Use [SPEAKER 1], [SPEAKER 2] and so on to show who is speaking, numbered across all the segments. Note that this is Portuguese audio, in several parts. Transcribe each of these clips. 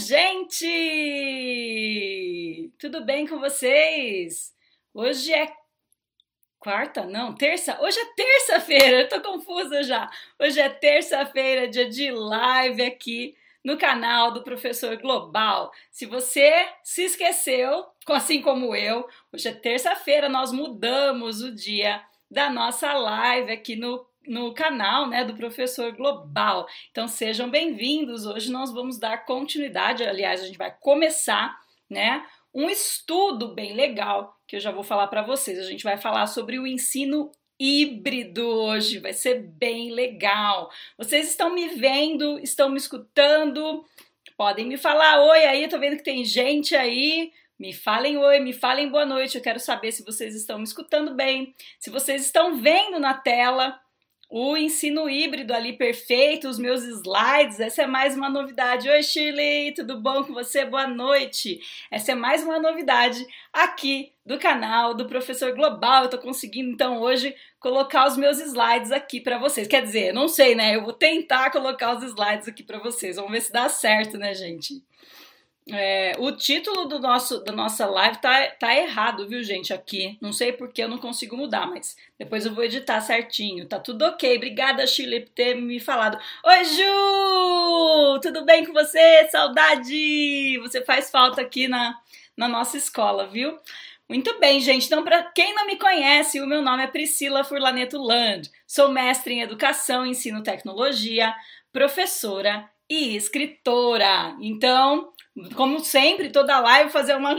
[SPEAKER 1] gente! Tudo bem com vocês? Hoje é quarta? Não, terça? Hoje é terça-feira, eu tô confusa já. Hoje é terça-feira, dia de live aqui no canal do Professor Global. Se você se esqueceu, assim como eu, hoje é terça-feira, nós mudamos o dia da nossa live aqui no no canal né, do Professor Global. Então sejam bem-vindos. Hoje nós vamos dar continuidade, aliás, a gente vai começar né, um estudo bem legal que eu já vou falar para vocês. A gente vai falar sobre o ensino híbrido hoje, vai ser bem legal. Vocês estão me vendo, estão me escutando? Podem me falar oi aí, tô vendo que tem gente aí. Me falem oi, me falem boa noite. Eu quero saber se vocês estão me escutando bem, se vocês estão vendo na tela o ensino híbrido ali perfeito, os meus slides. Essa é mais uma novidade. Oi, Shirley, tudo bom com você? Boa noite. Essa é mais uma novidade aqui do canal do Professor Global. Eu tô conseguindo então hoje colocar os meus slides aqui para vocês. Quer dizer, não sei, né? Eu vou tentar colocar os slides aqui para vocês. Vamos ver se dá certo, né, gente? É, o título do nosso, da nossa live tá, tá errado, viu, gente? Aqui. Não sei porque eu não consigo mudar, mas depois eu vou editar certinho. Tá tudo ok. Obrigada, Chile, por ter me falado. Oi, Ju! Tudo bem com você? Saudade! Você faz falta aqui na, na nossa escola, viu? Muito bem, gente. Então, para quem não me conhece, o meu nome é Priscila Furlaneto Land. Sou mestre em Educação, Ensino Tecnologia, professora e escritora. Então, como sempre, toda live fazer uma,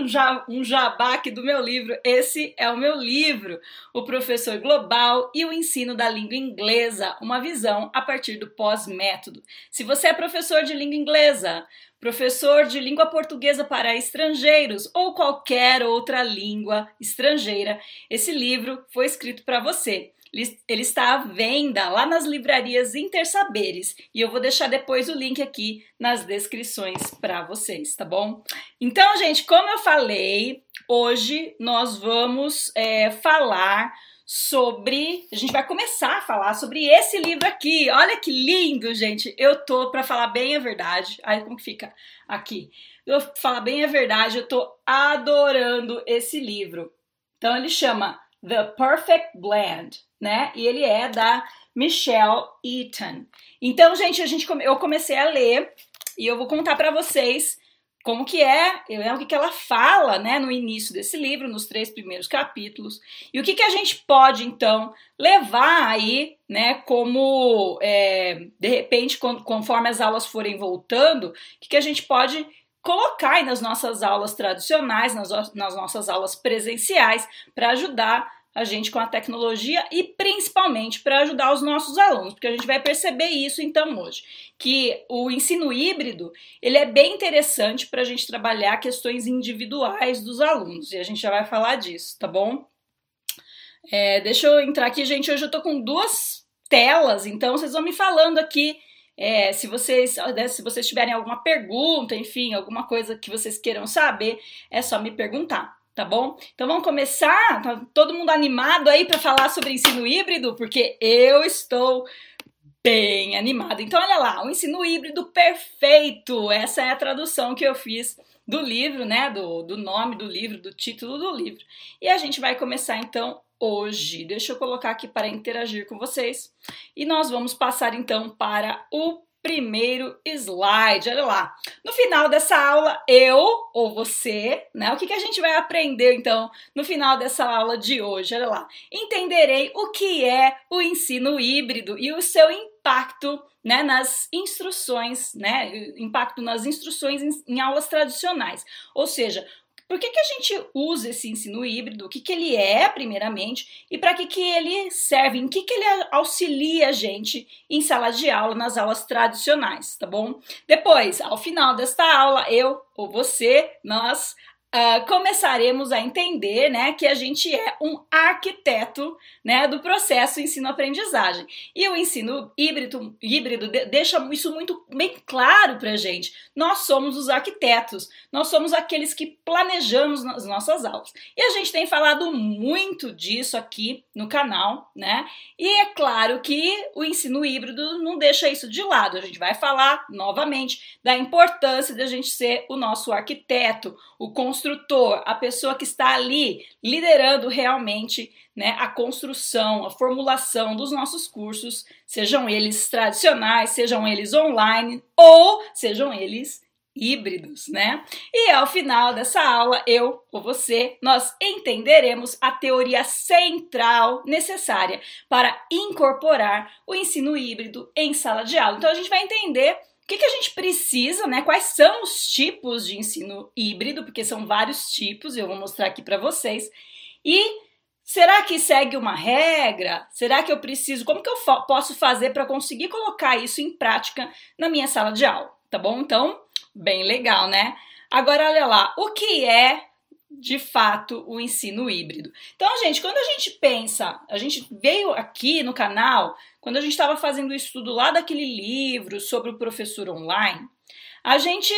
[SPEAKER 1] um jabá aqui do meu livro. Esse é o meu livro, O Professor Global e o Ensino da Língua Inglesa, uma visão a partir do pós-método. Se você é professor de língua inglesa, professor de língua portuguesa para estrangeiros ou qualquer outra língua estrangeira, esse livro foi escrito para você. Ele está à venda lá nas livrarias Intersaberes e eu vou deixar depois o link aqui nas descrições para vocês, tá bom? Então, gente, como eu falei, hoje nós vamos é, falar sobre. A gente vai começar a falar sobre esse livro aqui. Olha que lindo, gente! Eu tô, para falar bem a verdade. Aí, como que fica aqui? Eu falar bem a verdade, eu tô adorando esse livro. Então, ele chama The Perfect Blend né? E ele é da Michelle Eaton. Então, gente, a gente eu comecei a ler e eu vou contar para vocês como que é, eu lembro o que, que ela fala, né, no início desse livro, nos três primeiros capítulos, e o que, que a gente pode, então, levar aí, né, como, é, de repente, conforme as aulas forem voltando, o que, que a gente pode colocar aí nas nossas aulas tradicionais, nas, nas nossas aulas presenciais, para ajudar a gente com a tecnologia e principalmente para ajudar os nossos alunos, porque a gente vai perceber isso então hoje, que o ensino híbrido ele é bem interessante para a gente trabalhar questões individuais dos alunos e a gente já vai falar disso, tá bom? É, deixa eu entrar aqui, gente. Hoje eu tô com duas telas, então vocês vão me falando aqui é, se vocês né, se vocês tiverem alguma pergunta, enfim, alguma coisa que vocês queiram saber, é só me perguntar tá bom? Então vamos começar? Tá todo mundo animado aí para falar sobre ensino híbrido? Porque eu estou bem animado. Então olha lá, o ensino híbrido perfeito. Essa é a tradução que eu fiz do livro, né? Do, do nome do livro, do título do livro. E a gente vai começar então hoje. Deixa eu colocar aqui para interagir com vocês. E nós vamos passar então para o primeiro slide. Olha lá. No final dessa aula, eu ou você, né? O que, que a gente vai aprender então no final dessa aula de hoje? Olha lá. Entenderei o que é o ensino híbrido e o seu impacto né, nas instruções, né, impacto nas instruções em, em aulas tradicionais. Ou seja, por que, que a gente usa esse ensino híbrido? O que, que ele é, primeiramente, e para que, que ele serve? Em que, que ele auxilia a gente em sala de aula, nas aulas tradicionais, tá bom? Depois, ao final desta aula, eu ou você, nós uh, começaremos a entender né, que a gente é um arquiteto né, do processo ensino-aprendizagem. E o ensino híbrido, híbrido deixa isso muito bem claro para gente. Nós somos os arquitetos, nós somos aqueles que planejamos as nossas aulas. E a gente tem falado muito disso aqui no canal, né? E é claro que o ensino híbrido não deixa isso de lado. A gente vai falar novamente da importância de a gente ser o nosso arquiteto, o construtor, a pessoa que está ali liderando realmente né, a construção, a formulação dos nossos cursos, sejam eles tradicionais, sejam eles online ou sejam eles híbridos, né? E ao final dessa aula, eu ou você, nós entenderemos a teoria central necessária para incorporar o ensino híbrido em sala de aula. Então a gente vai entender que, que, a gente precisa, né? Quais são os tipos de ensino híbrido, porque são vários tipos, eu vou mostrar aqui para vocês. E será que segue uma regra? Será que eu preciso? Como que eu posso fazer para conseguir colocar isso em prática na minha sala de aula? Tá bom? Então, bem legal, né? Agora, olha lá, o que é de fato o ensino híbrido. Então, gente, quando a gente pensa, a gente veio aqui no canal, quando a gente estava fazendo o estudo lá daquele livro sobre o professor online, a gente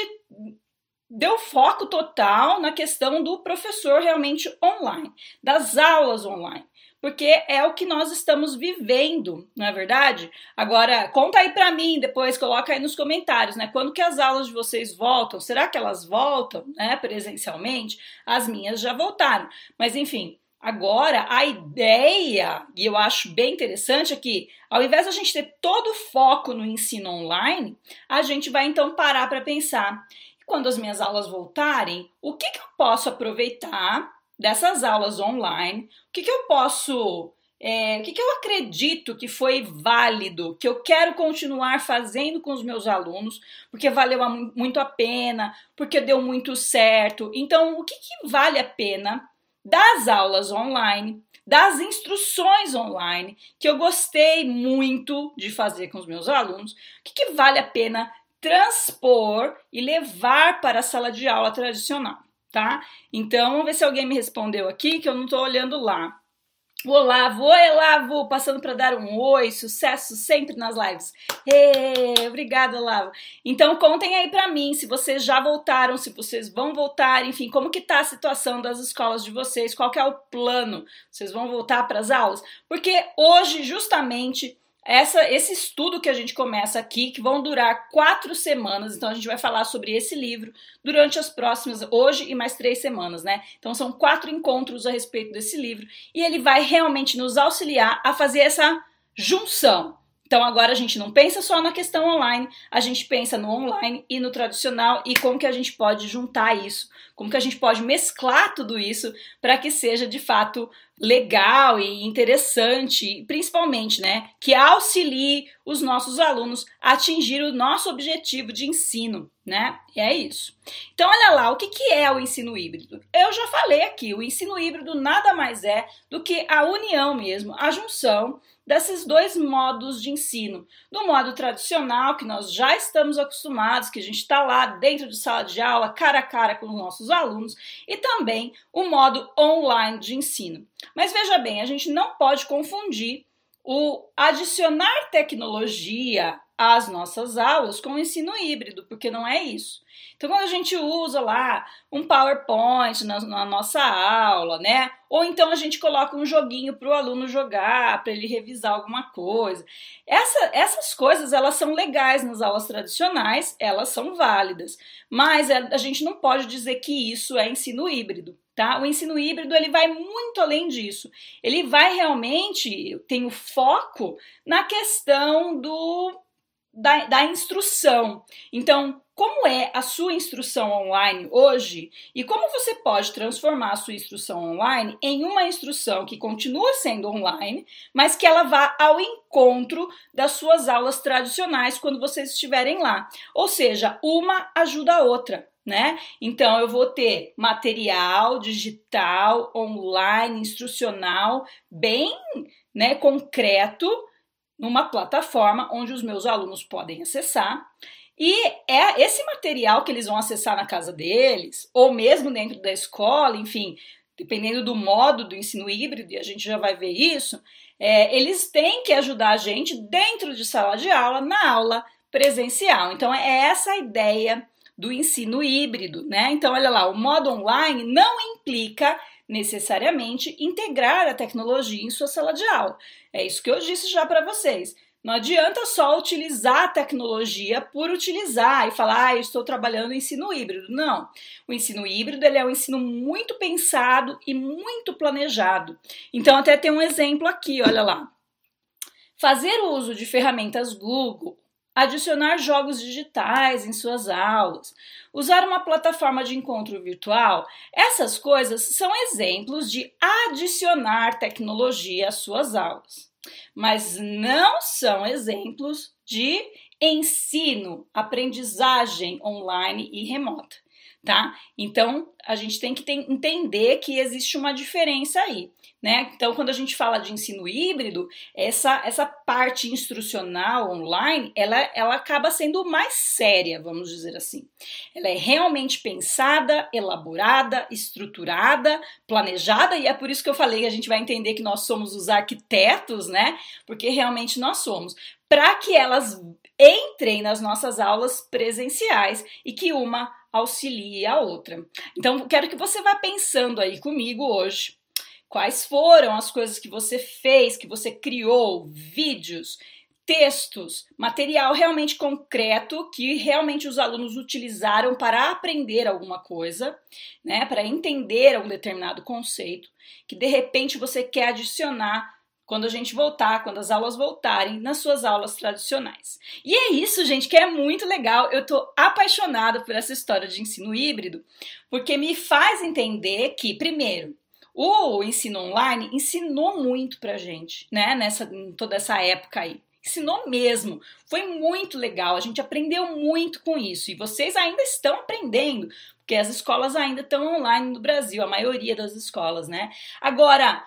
[SPEAKER 1] deu foco total na questão do professor realmente online, das aulas online porque é o que nós estamos vivendo, não é verdade? Agora, conta aí para mim, depois coloca aí nos comentários, né? Quando que as aulas de vocês voltam? Será que elas voltam, né, presencialmente? As minhas já voltaram. Mas enfim, agora a ideia, e eu acho bem interessante, é que ao invés de a gente ter todo o foco no ensino online, a gente vai então parar para pensar. Quando as minhas aulas voltarem, o que, que eu posso aproveitar dessas aulas online, o que, que eu posso, é, o que, que eu acredito que foi válido, que eu quero continuar fazendo com os meus alunos, porque valeu muito a pena, porque deu muito certo. Então, o que, que vale a pena das aulas online, das instruções online, que eu gostei muito de fazer com os meus alunos, que, que vale a pena transpor e levar para a sala de aula tradicional tá? Então, vamos ver se alguém me respondeu aqui, que eu não tô olhando lá. Olavo, oi Olavo, passando para dar um oi, sucesso sempre nas lives. Hey, obrigada, Olavo. Então contem aí para mim se vocês já voltaram, se vocês vão voltar, enfim, como que tá a situação das escolas de vocês, qual que é o plano? Vocês vão voltar para as aulas? Porque hoje justamente essa, esse estudo que a gente começa aqui, que vão durar quatro semanas, então a gente vai falar sobre esse livro durante as próximas, hoje e mais três semanas, né? Então são quatro encontros a respeito desse livro e ele vai realmente nos auxiliar a fazer essa junção então agora a gente não pensa só na questão online, a gente pensa no online e no tradicional e como que a gente pode juntar isso, como que a gente pode mesclar tudo isso para que seja de fato legal e interessante, principalmente, né, que auxilie os nossos alunos a atingir o nosso objetivo de ensino, né? E é isso. Então, olha lá, o que, que é o ensino híbrido? Eu já falei aqui, o ensino híbrido nada mais é do que a união mesmo, a junção desses dois modos de ensino. Do modo tradicional, que nós já estamos acostumados, que a gente está lá dentro de sala de aula, cara a cara com os nossos alunos, e também o modo online de ensino. Mas veja bem, a gente não pode confundir o adicionar tecnologia às nossas aulas com o ensino híbrido, porque não é isso. Então, quando a gente usa lá um PowerPoint na, na nossa aula, né? Ou então a gente coloca um joguinho para o aluno jogar, para ele revisar alguma coisa. Essa, essas coisas, elas são legais nas aulas tradicionais, elas são válidas. Mas é, a gente não pode dizer que isso é ensino híbrido. Tá? O ensino híbrido ele vai muito além disso. Ele vai realmente tem o foco na questão do da, da instrução. Então, como é a sua instrução online hoje e como você pode transformar a sua instrução online em uma instrução que continua sendo online, mas que ela vá ao encontro das suas aulas tradicionais quando vocês estiverem lá. Ou seja, uma ajuda a outra. Né? Então eu vou ter material digital, online, instrucional, bem né, concreto numa plataforma onde os meus alunos podem acessar E é esse material que eles vão acessar na casa deles, ou mesmo dentro da escola, enfim, dependendo do modo do ensino híbrido, e a gente já vai ver isso, é, eles têm que ajudar a gente dentro de sala de aula, na aula presencial. Então, é essa a ideia do ensino híbrido, né? Então, olha lá, o modo online não implica necessariamente integrar a tecnologia em sua sala de aula. É isso que eu disse já para vocês. Não adianta só utilizar a tecnologia por utilizar e falar, ah, eu estou trabalhando ensino híbrido. Não. O ensino híbrido ele é um ensino muito pensado e muito planejado. Então, até tem um exemplo aqui, olha lá. Fazer uso de ferramentas Google, adicionar jogos digitais em suas aulas, usar uma plataforma de encontro virtual, essas coisas são exemplos de adicionar tecnologia às suas aulas mas não são exemplos de ensino, aprendizagem online e remota, tá? Então a gente tem que entender que existe uma diferença aí. Né? Então, quando a gente fala de ensino híbrido, essa, essa parte instrucional online, ela, ela acaba sendo mais séria, vamos dizer assim. Ela é realmente pensada, elaborada, estruturada, planejada, e é por isso que eu falei que a gente vai entender que nós somos os arquitetos, né? Porque realmente nós somos. Para que elas entrem nas nossas aulas presenciais e que uma auxilie a outra. Então, quero que você vá pensando aí comigo hoje. Quais foram as coisas que você fez, que você criou, vídeos, textos, material realmente concreto que realmente os alunos utilizaram para aprender alguma coisa, né, para entender um determinado conceito, que de repente você quer adicionar quando a gente voltar, quando as aulas voltarem nas suas aulas tradicionais. E é isso, gente, que é muito legal. Eu tô apaixonada por essa história de ensino híbrido, porque me faz entender que, primeiro, o ensino online ensinou muito pra gente, né? Nessa toda essa época aí. Ensinou mesmo. Foi muito legal. A gente aprendeu muito com isso. E vocês ainda estão aprendendo, porque as escolas ainda estão online no Brasil, a maioria das escolas, né? Agora,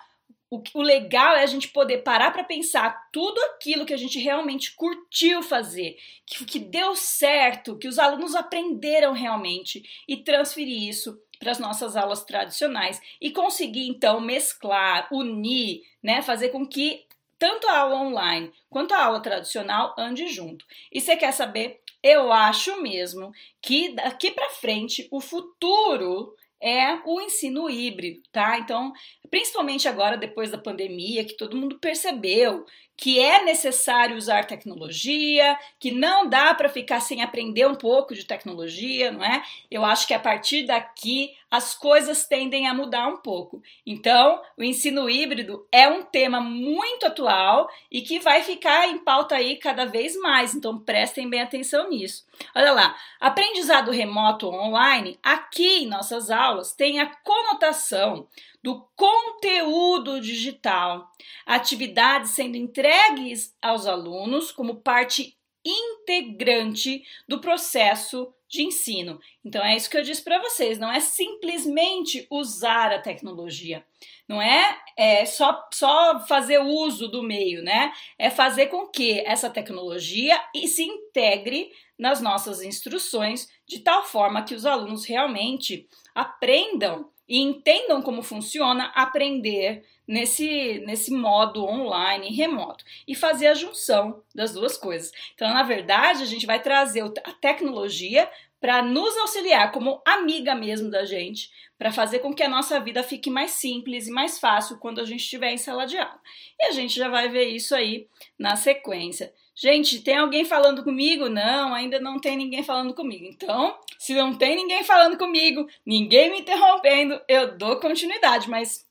[SPEAKER 1] o, o legal é a gente poder parar para pensar tudo aquilo que a gente realmente curtiu fazer, que, que deu certo, que os alunos aprenderam realmente e transferir isso para as nossas aulas tradicionais e conseguir então mesclar, unir, né, fazer com que tanto a aula online quanto a aula tradicional ande junto. E você quer saber? Eu acho mesmo que daqui para frente o futuro é o ensino híbrido, tá? Então, principalmente agora depois da pandemia, que todo mundo percebeu que é necessário usar tecnologia, que não dá para ficar sem aprender um pouco de tecnologia, não é? Eu acho que a partir daqui as coisas tendem a mudar um pouco. Então, o ensino híbrido é um tema muito atual e que vai ficar em pauta aí cada vez mais. Então, prestem bem atenção nisso. Olha lá, aprendizado remoto online, aqui em nossas aulas, tem a conotação do conteúdo digital, atividades sendo entregues aos alunos como parte integrante do processo de ensino. Então é isso que eu disse para vocês, não é simplesmente usar a tecnologia, não é, é só, só fazer uso do meio, né? É fazer com que essa tecnologia se integre nas nossas instruções de tal forma que os alunos realmente aprendam e entendam como funciona aprender nesse, nesse modo online remoto e fazer a junção das duas coisas. Então, na verdade, a gente vai trazer a tecnologia para nos auxiliar como amiga mesmo da gente, para fazer com que a nossa vida fique mais simples e mais fácil quando a gente estiver em sala de aula. E a gente já vai ver isso aí na sequência. Gente, tem alguém falando comigo? Não, ainda não tem ninguém falando comigo. Então, se não tem ninguém falando comigo, ninguém me interrompendo, eu dou continuidade, mas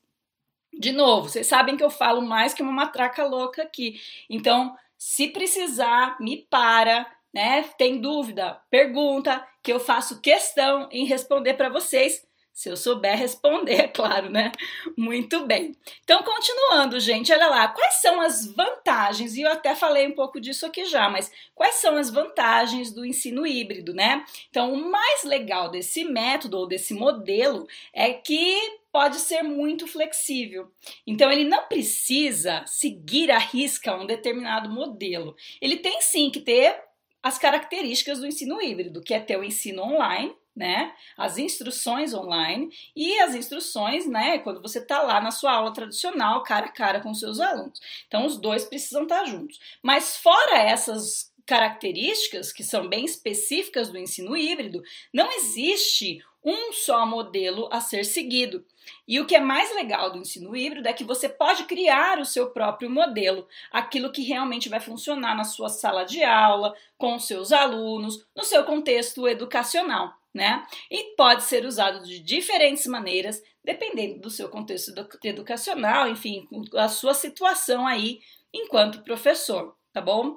[SPEAKER 1] de novo, vocês sabem que eu falo mais que uma matraca louca aqui. Então, se precisar, me para, né? Tem dúvida? Pergunta, que eu faço questão em responder para vocês se eu souber responder, é claro, né? Muito bem. Então, continuando, gente, olha lá, quais são as vantagens? E eu até falei um pouco disso aqui já, mas quais são as vantagens do ensino híbrido, né? Então, o mais legal desse método ou desse modelo é que pode ser muito flexível. Então, ele não precisa seguir à risca um determinado modelo. Ele tem sim que ter as características do ensino híbrido, que é ter o ensino online, né? As instruções online e as instruções, né? Quando você está lá na sua aula tradicional, cara a cara com seus alunos. Então, os dois precisam estar tá juntos. Mas fora essas características que são bem específicas do ensino híbrido, não existe um só modelo a ser seguido. E o que é mais legal do ensino híbrido é que você pode criar o seu próprio modelo, aquilo que realmente vai funcionar na sua sala de aula, com os seus alunos, no seu contexto educacional, né? E pode ser usado de diferentes maneiras, dependendo do seu contexto educacional, enfim, a sua situação aí enquanto professor, tá bom?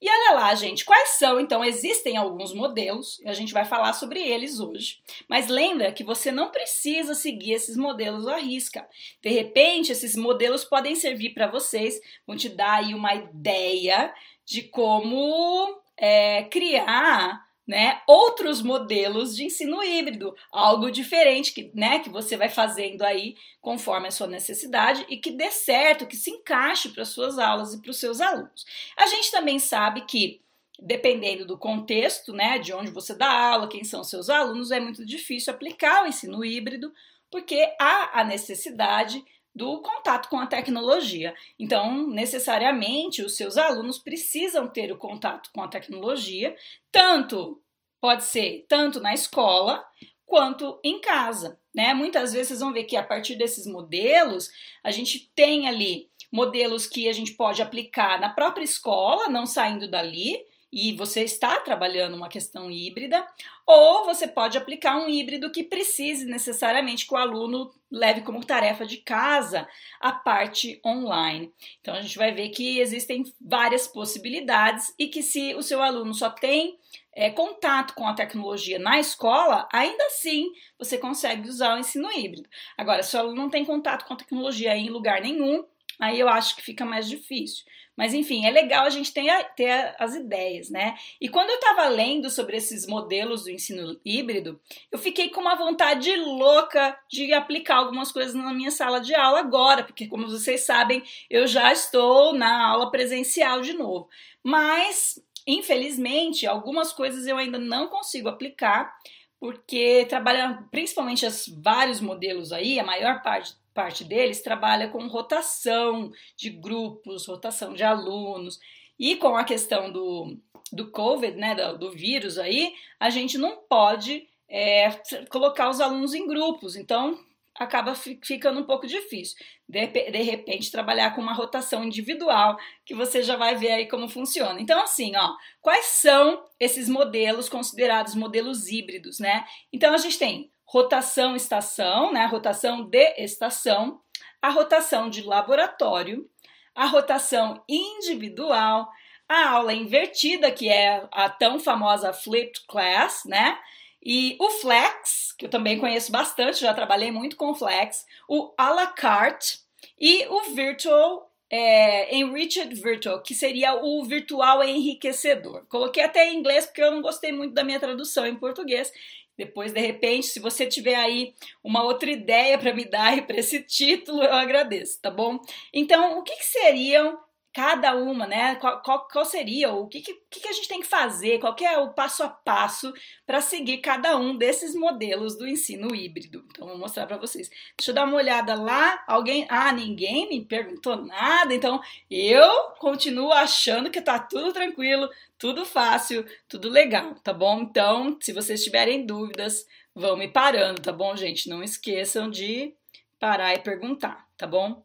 [SPEAKER 1] E olha lá, gente, quais são? Então, existem alguns modelos, e a gente vai falar sobre eles hoje. Mas lembra que você não precisa seguir esses modelos à risca. De repente, esses modelos podem servir para vocês, vão te dar aí uma ideia de como é, criar né, outros modelos de ensino híbrido, algo diferente que, né, que você vai fazendo aí conforme a sua necessidade e que dê certo, que se encaixe para as suas aulas e para os seus alunos. A gente também sabe que dependendo do contexto, né, de onde você dá aula, quem são seus alunos, é muito difícil aplicar o ensino híbrido, porque há a necessidade do contato com a tecnologia. Então, necessariamente, os seus alunos precisam ter o contato com a tecnologia, tanto pode ser tanto na escola quanto em casa, né? Muitas vezes vocês vão ver que a partir desses modelos, a gente tem ali modelos que a gente pode aplicar na própria escola, não saindo dali, e você está trabalhando uma questão híbrida, ou você pode aplicar um híbrido que precise necessariamente que o aluno leve como tarefa de casa a parte online. Então a gente vai ver que existem várias possibilidades e que se o seu aluno só tem é, contato com a tecnologia na escola, ainda assim você consegue usar o ensino híbrido. Agora, se o aluno não tem contato com a tecnologia em lugar nenhum, aí eu acho que fica mais difícil. Mas enfim, é legal a gente ter, ter as ideias, né? E quando eu estava lendo sobre esses modelos do ensino híbrido, eu fiquei com uma vontade louca de aplicar algumas coisas na minha sala de aula agora, porque como vocês sabem, eu já estou na aula presencial de novo. Mas, infelizmente, algumas coisas eu ainda não consigo aplicar, porque trabalha principalmente os vários modelos aí, a maior parte parte deles trabalha com rotação de grupos, rotação de alunos. E com a questão do, do COVID, né, do, do vírus aí, a gente não pode é, colocar os alunos em grupos. Então, acaba ficando um pouco difícil. De, de, repente, trabalhar com uma rotação individual, que você já vai ver aí como funciona. Então, assim, ó, quais são esses modelos considerados modelos híbridos, né? Então, a gente tem rotação estação, né, a rotação de estação, a rotação de laboratório, a rotação individual, a aula invertida, que é a tão famosa flipped class, né? E o flex, que eu também conheço bastante, já trabalhei muito com flex, o à la carte e o virtual é, Enriched Virtual, que seria o virtual enriquecedor. Coloquei até em inglês porque eu não gostei muito da minha tradução em português. Depois, de repente, se você tiver aí uma outra ideia para me dar para esse título, eu agradeço, tá bom? Então, o que, que seriam cada uma, né? Qual, qual, qual seria, o que, que, que, a gente tem que fazer, qual que é o passo a passo para seguir cada um desses modelos do ensino híbrido. Então, vou mostrar para vocês. Deixa eu dar uma olhada lá. Alguém. Ah, ninguém me perguntou nada. Então, eu continuo achando que tá tudo tranquilo, tudo fácil, tudo legal, tá bom? Então, se vocês tiverem dúvidas, vão me parando, tá bom, gente? Não esqueçam de parar e perguntar, tá bom?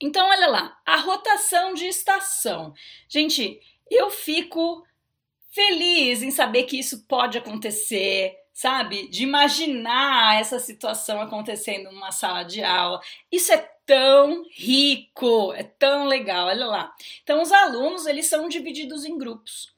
[SPEAKER 1] Então, olha lá, a rotação de estação. Gente, eu fico feliz em saber que isso pode acontecer, sabe? De imaginar essa situação acontecendo numa sala de aula. Isso é tão rico, é tão legal, olha lá. Então, os alunos, eles são divididos em grupos.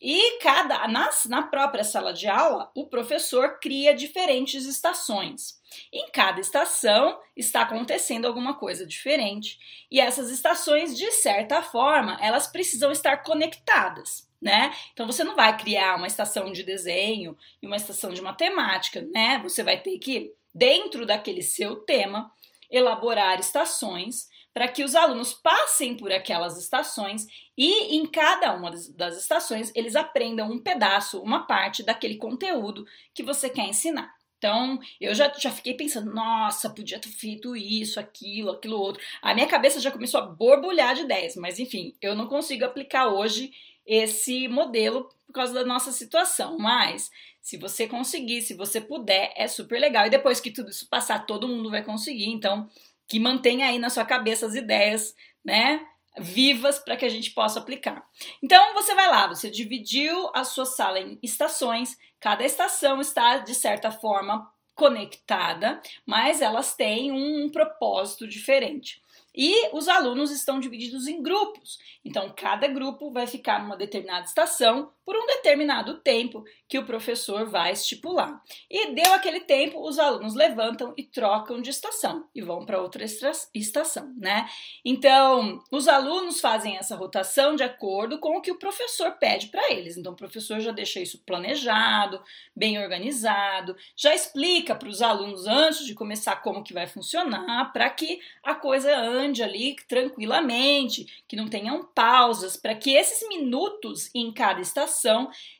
[SPEAKER 1] E cada na, na própria sala de aula, o professor cria diferentes estações. Em cada estação está acontecendo alguma coisa diferente. E essas estações, de certa forma, elas precisam estar conectadas. Né? Então você não vai criar uma estação de desenho e uma estação de matemática, né? Você vai ter que, dentro daquele seu tema, elaborar estações para que os alunos passem por aquelas estações e em cada uma das estações eles aprendam um pedaço, uma parte daquele conteúdo que você quer ensinar. Então, eu já, já fiquei pensando, nossa, podia ter feito isso, aquilo, aquilo outro. A minha cabeça já começou a borbulhar de ideias, mas enfim, eu não consigo aplicar hoje esse modelo por causa da nossa situação. Mas, se você conseguir, se você puder, é super legal. E depois que tudo isso passar, todo mundo vai conseguir. Então, que mantenha aí na sua cabeça as ideias, né? Vivas para que a gente possa aplicar. Então, você vai lá, você dividiu a sua sala em estações, cada estação está, de certa forma, conectada, mas elas têm um propósito diferente. E os alunos estão divididos em grupos. Então, cada grupo vai ficar numa determinada estação por um determinado tempo que o professor vai estipular. E deu aquele tempo, os alunos levantam e trocam de estação e vão para outra estação, né? Então, os alunos fazem essa rotação de acordo com o que o professor pede para eles. Então, o professor já deixa isso planejado, bem organizado, já explica para os alunos antes de começar como que vai funcionar, para que a coisa ande ali tranquilamente, que não tenham pausas, para que esses minutos em cada estação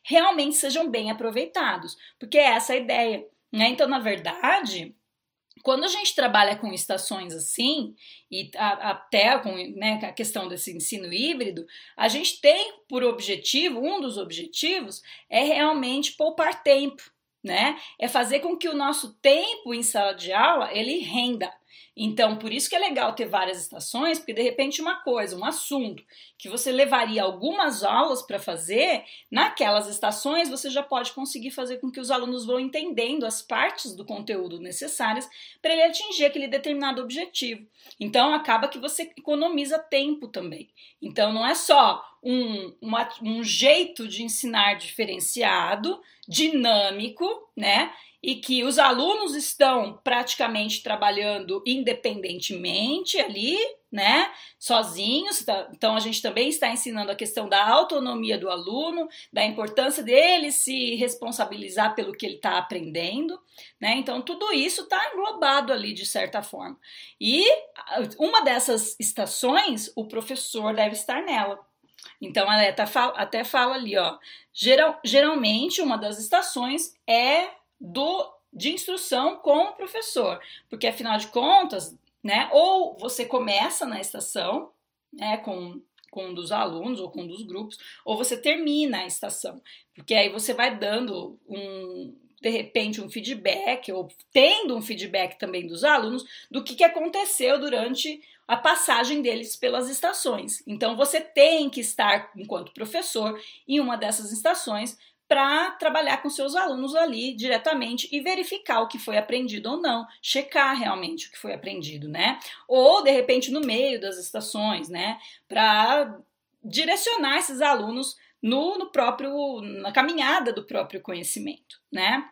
[SPEAKER 1] realmente sejam bem aproveitados, porque é essa a ideia. Né? Então, na verdade, quando a gente trabalha com estações assim, e até com né, a questão desse ensino híbrido, a gente tem por objetivo, um dos objetivos é realmente poupar tempo, né? É fazer com que o nosso tempo em sala de aula ele renda. Então, por isso que é legal ter várias estações, porque de repente uma coisa, um assunto que você levaria algumas aulas para fazer, naquelas estações você já pode conseguir fazer com que os alunos vão entendendo as partes do conteúdo necessárias para ele atingir aquele determinado objetivo. Então, acaba que você economiza tempo também. Então, não é só um, uma, um jeito de ensinar diferenciado, dinâmico, né? E que os alunos estão praticamente trabalhando independentemente ali, né, sozinhos. Tá? Então a gente também está ensinando a questão da autonomia do aluno, da importância dele se responsabilizar pelo que ele está aprendendo, né? Então tudo isso está englobado ali de certa forma. E uma dessas estações, o professor deve estar nela. Então ela até fala ali, ó. Geral, geralmente uma das estações é do de instrução com o professor, porque afinal de contas, né, ou você começa na estação, né, com com um dos alunos ou com um dos grupos, ou você termina a estação, porque aí você vai dando um de repente um feedback ou tendo um feedback também dos alunos do que, que aconteceu durante a passagem deles pelas estações. Então você tem que estar enquanto professor em uma dessas estações para trabalhar com seus alunos ali diretamente e verificar o que foi aprendido ou não, checar realmente o que foi aprendido, né? Ou de repente no meio das estações, né? Para direcionar esses alunos no, no próprio na caminhada do próprio conhecimento, né?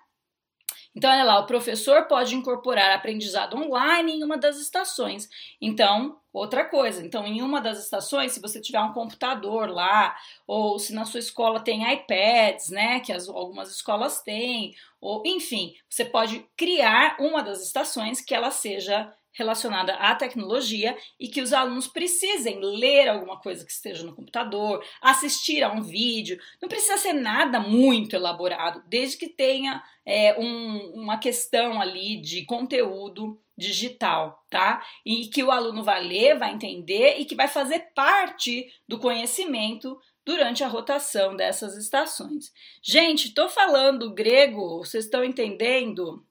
[SPEAKER 1] Então, olha lá, o professor pode incorporar aprendizado online em uma das estações. Então, outra coisa. Então, em uma das estações, se você tiver um computador lá, ou se na sua escola tem iPads, né, que as, algumas escolas têm, ou enfim, você pode criar uma das estações que ela seja relacionada à tecnologia e que os alunos precisem ler alguma coisa que esteja no computador, assistir a um vídeo. Não precisa ser nada muito elaborado, desde que tenha é, um, uma questão ali de conteúdo digital, tá? E que o aluno vai ler, vai entender e que vai fazer parte do conhecimento durante a rotação dessas estações. Gente, estou falando grego, vocês estão entendendo?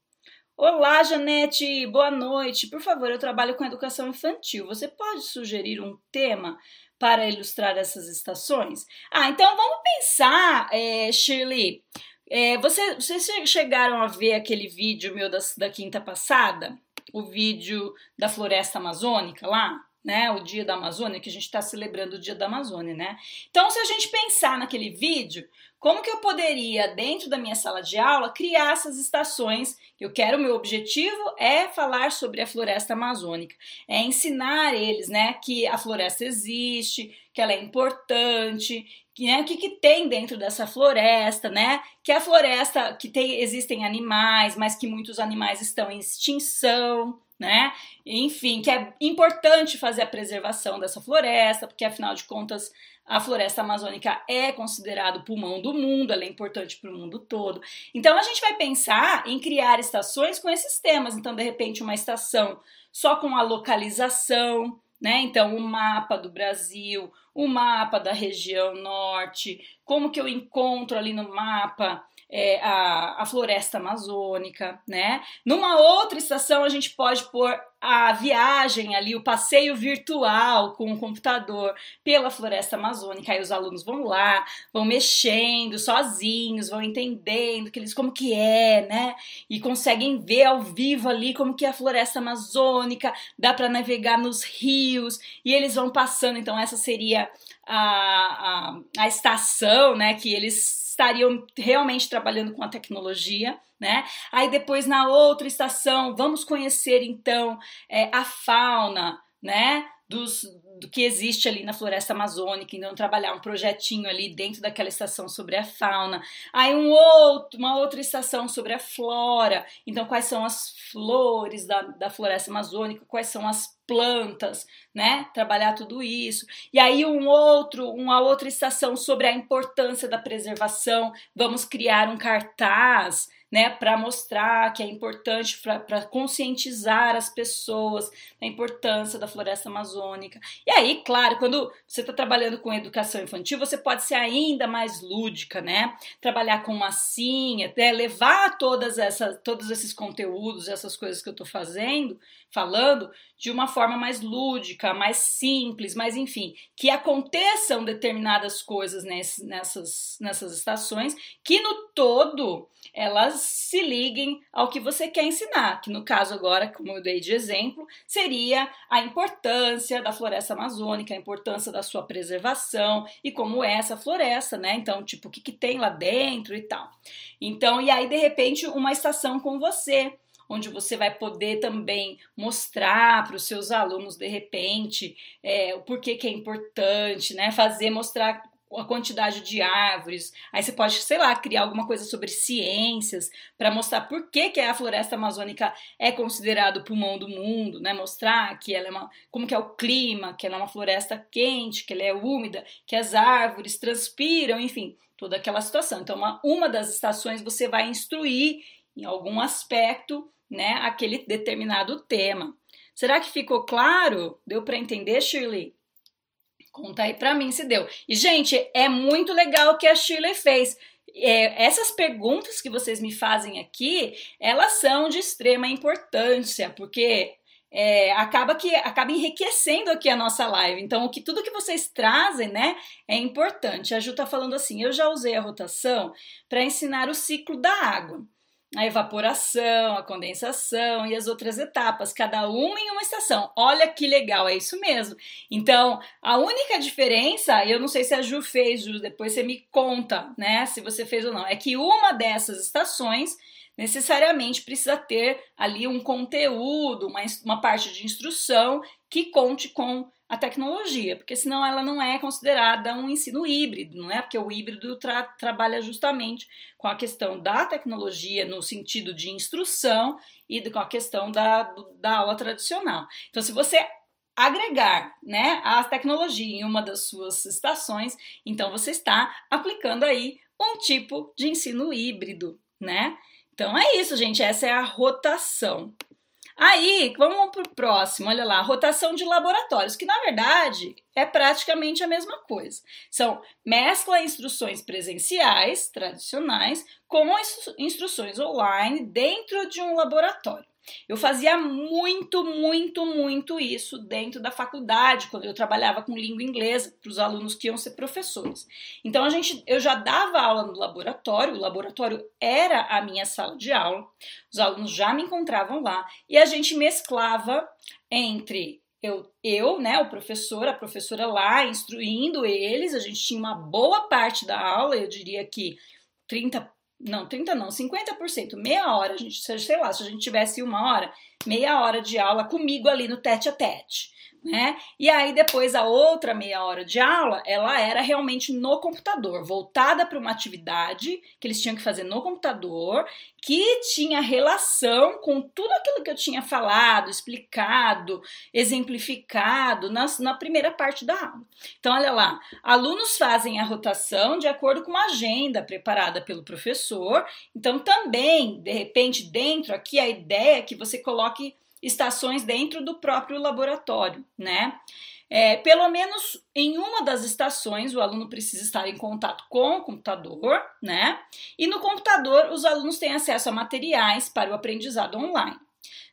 [SPEAKER 1] Olá, Janete, boa noite. Por favor, eu trabalho com educação infantil. Você pode sugerir um tema para ilustrar essas estações? Ah, então vamos pensar, é, Shirley. É, você, vocês chegaram a ver aquele vídeo meu da, da quinta passada? O vídeo da floresta amazônica lá? Né, o Dia da Amazônia, que a gente está celebrando o Dia da Amazônia, né? Então, se a gente pensar naquele vídeo, como que eu poderia, dentro da minha sala de aula, criar essas estações? Eu quero, meu objetivo é falar sobre a floresta amazônica, é ensinar eles, né, que a floresta existe, que ela é importante, né, o que, que tem dentro dessa floresta, né? Que a floresta que tem, existem animais, mas que muitos animais estão em extinção, né? Enfim, que é importante fazer a preservação dessa floresta, porque afinal de contas a floresta amazônica é considerado pulmão do mundo, ela é importante para o mundo todo. Então a gente vai pensar em criar estações com esses temas. Então, de repente, uma estação só com a localização, né? Então, o mapa do Brasil, o mapa da região norte, como que eu encontro ali no mapa é, a, a floresta amazônica, né? Numa outra estação a gente pode pôr a viagem ali, o passeio virtual com o computador pela floresta amazônica. Aí os alunos vão lá, vão mexendo sozinhos, vão entendendo que eles como que é, né? E conseguem ver ao vivo ali como que é a floresta amazônica, dá para navegar nos rios e eles vão passando. Então essa seria a, a, a estação, né? Que eles estariam realmente trabalhando com a tecnologia, né? Aí depois na outra estação, vamos conhecer então é, a fauna, né? Dos, do que existe ali na floresta amazônica, então trabalhar um projetinho ali dentro daquela estação sobre a fauna. Aí um outro, uma outra estação sobre a flora, então quais são as flores da, da floresta amazônica, quais são as plantas, né? Trabalhar tudo isso. E aí um outro, uma outra estação sobre a importância da preservação. Vamos criar um cartaz né, para mostrar que é importante para conscientizar as pessoas da importância da floresta amazônica. E aí, claro, quando você está trabalhando com educação infantil, você pode ser ainda mais lúdica, né? Trabalhar com massinha, né? levar todas essas, todos esses conteúdos, essas coisas que eu estou fazendo, falando, de uma forma mais lúdica, mais simples, mas enfim, que aconteçam determinadas coisas nessas, nessas estações, que no todo elas se liguem ao que você quer ensinar, que no caso agora, como eu dei de exemplo, seria a importância da floresta amazônica, a importância da sua preservação e como é essa floresta, né? Então, tipo, o que, que tem lá dentro e tal. Então, e aí, de repente, uma estação com você, onde você vai poder também mostrar para os seus alunos, de repente, é, o porquê que é importante, né? Fazer, mostrar a quantidade de árvores. Aí você pode, sei lá, criar alguma coisa sobre ciências para mostrar por que, que a floresta amazônica é considerado o pulmão do mundo, né? Mostrar que ela é uma, como que é o clima, que ela é uma floresta quente, que ela é úmida, que as árvores transpiram, enfim, toda aquela situação. Então, uma, uma das estações você vai instruir em algum aspecto, né, aquele determinado tema. Será que ficou claro? Deu para entender, Shirley? Conta aí pra mim se deu. E, gente, é muito legal o que a Shirley fez. É, essas perguntas que vocês me fazem aqui, elas são de extrema importância, porque é, acaba que acaba enriquecendo aqui a nossa live. Então, o que tudo que vocês trazem, né, é importante. A Ju tá falando assim: eu já usei a rotação para ensinar o ciclo da água a evaporação, a condensação e as outras etapas, cada uma em uma estação. Olha que legal, é isso mesmo. Então, a única diferença, eu não sei se a Ju fez, Ju, depois você me conta, né, se você fez ou não, é que uma dessas estações necessariamente precisa ter ali um conteúdo, uma, uma parte de instrução que conte com a tecnologia, porque senão ela não é considerada um ensino híbrido, não é? Porque o híbrido tra trabalha justamente com a questão da tecnologia no sentido de instrução e com a questão da, da aula tradicional. Então, se você agregar né, a tecnologia em uma das suas estações, então você está aplicando aí um tipo de ensino híbrido, né? Então é isso, gente. Essa é a rotação. Aí, vamos para o próximo, olha lá, rotação de laboratórios, que na verdade é praticamente a mesma coisa. São mescla instruções presenciais, tradicionais, com instruções online dentro de um laboratório. Eu fazia muito, muito, muito isso dentro da faculdade, quando eu trabalhava com língua inglesa, para os alunos que iam ser professores. Então a gente, eu já dava aula no laboratório, o laboratório era a minha sala de aula, os alunos já me encontravam lá e a gente mesclava entre eu, eu, né, o professor, a professora lá instruindo eles, a gente tinha uma boa parte da aula, eu diria que 30 não, 30 não, 50%, meia hora, a gente, sei lá, se a gente tivesse uma hora, meia hora de aula comigo ali no tete a tete. Né? E aí depois a outra meia hora de aula, ela era realmente no computador, voltada para uma atividade que eles tinham que fazer no computador, que tinha relação com tudo aquilo que eu tinha falado, explicado, exemplificado na, primeira parte da aula. Então, olha lá, alunos fazem a rotação de acordo com uma agenda preparada pelo professor. Então, também, de repente, dentro aqui, a ideia é que você coloque estações dentro do próprio laboratório, né? É, pelo menos em uma das estações, o aluno precisa estar em contato com o computador, né? E no computador, os alunos têm acesso a materiais para o aprendizado online.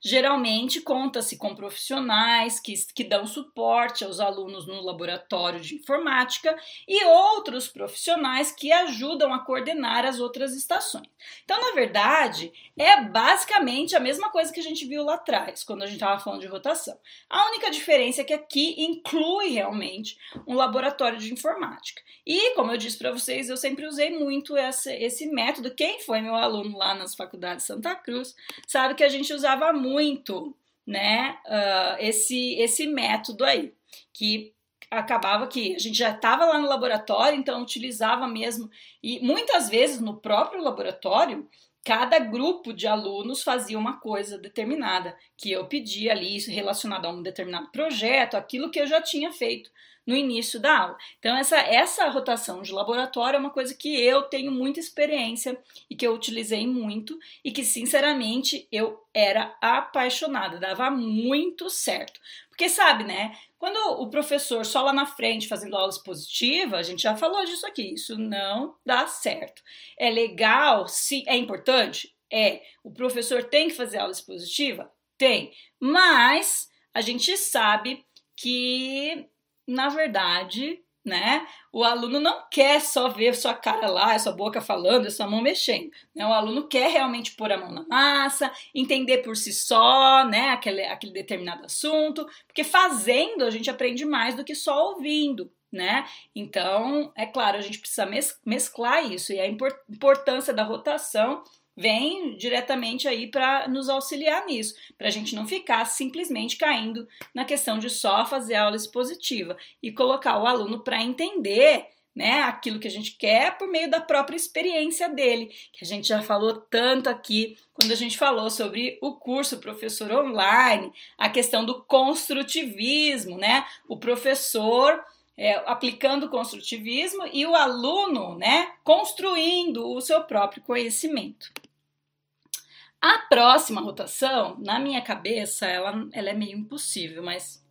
[SPEAKER 1] Geralmente conta-se com profissionais que, que dão suporte aos alunos no laboratório de informática e outros profissionais que ajudam a coordenar as outras estações. Então, na verdade, é basicamente a mesma coisa que a gente viu lá atrás, quando a gente estava falando de rotação. A única diferença é que aqui inclui realmente um laboratório de informática. E, como eu disse para vocês, eu sempre usei muito essa, esse método. Quem foi meu aluno lá nas faculdades Santa Cruz sabe que a gente usava muito muito, né, uh, esse, esse método aí, que acabava que a gente já estava lá no laboratório, então utilizava mesmo, e muitas vezes no próprio laboratório, cada grupo de alunos fazia uma coisa determinada, que eu pedia ali, relacionado a um determinado projeto, aquilo que eu já tinha feito no início da aula. Então, essa, essa rotação de laboratório é uma coisa que eu tenho muita experiência e que eu utilizei muito e que, sinceramente, eu era apaixonada, dava muito certo. Porque, sabe, né? Quando o professor só lá na frente fazendo aula expositiva, a gente já falou disso aqui, isso não dá certo. É legal, se é importante? É. O professor tem que fazer aula expositiva? Tem. Mas a gente sabe que na verdade, né? O aluno não quer só ver sua cara lá, sua boca falando, sua mão mexendo. Né? O aluno quer realmente pôr a mão na massa, entender por si só, né? Aquele, aquele determinado assunto, porque fazendo a gente aprende mais do que só ouvindo. Né? Então, é claro, a gente precisa mesclar isso e a importância da rotação vem diretamente aí para nos auxiliar nisso, para a gente não ficar simplesmente caindo na questão de só fazer aula expositiva e colocar o aluno para entender né, aquilo que a gente quer por meio da própria experiência dele, que a gente já falou tanto aqui quando a gente falou sobre o curso professor online, a questão do construtivismo, né? O professor é, aplicando o construtivismo e o aluno, né, construindo o seu próprio conhecimento. Próxima rotação, na minha cabeça, ela, ela é meio impossível, mas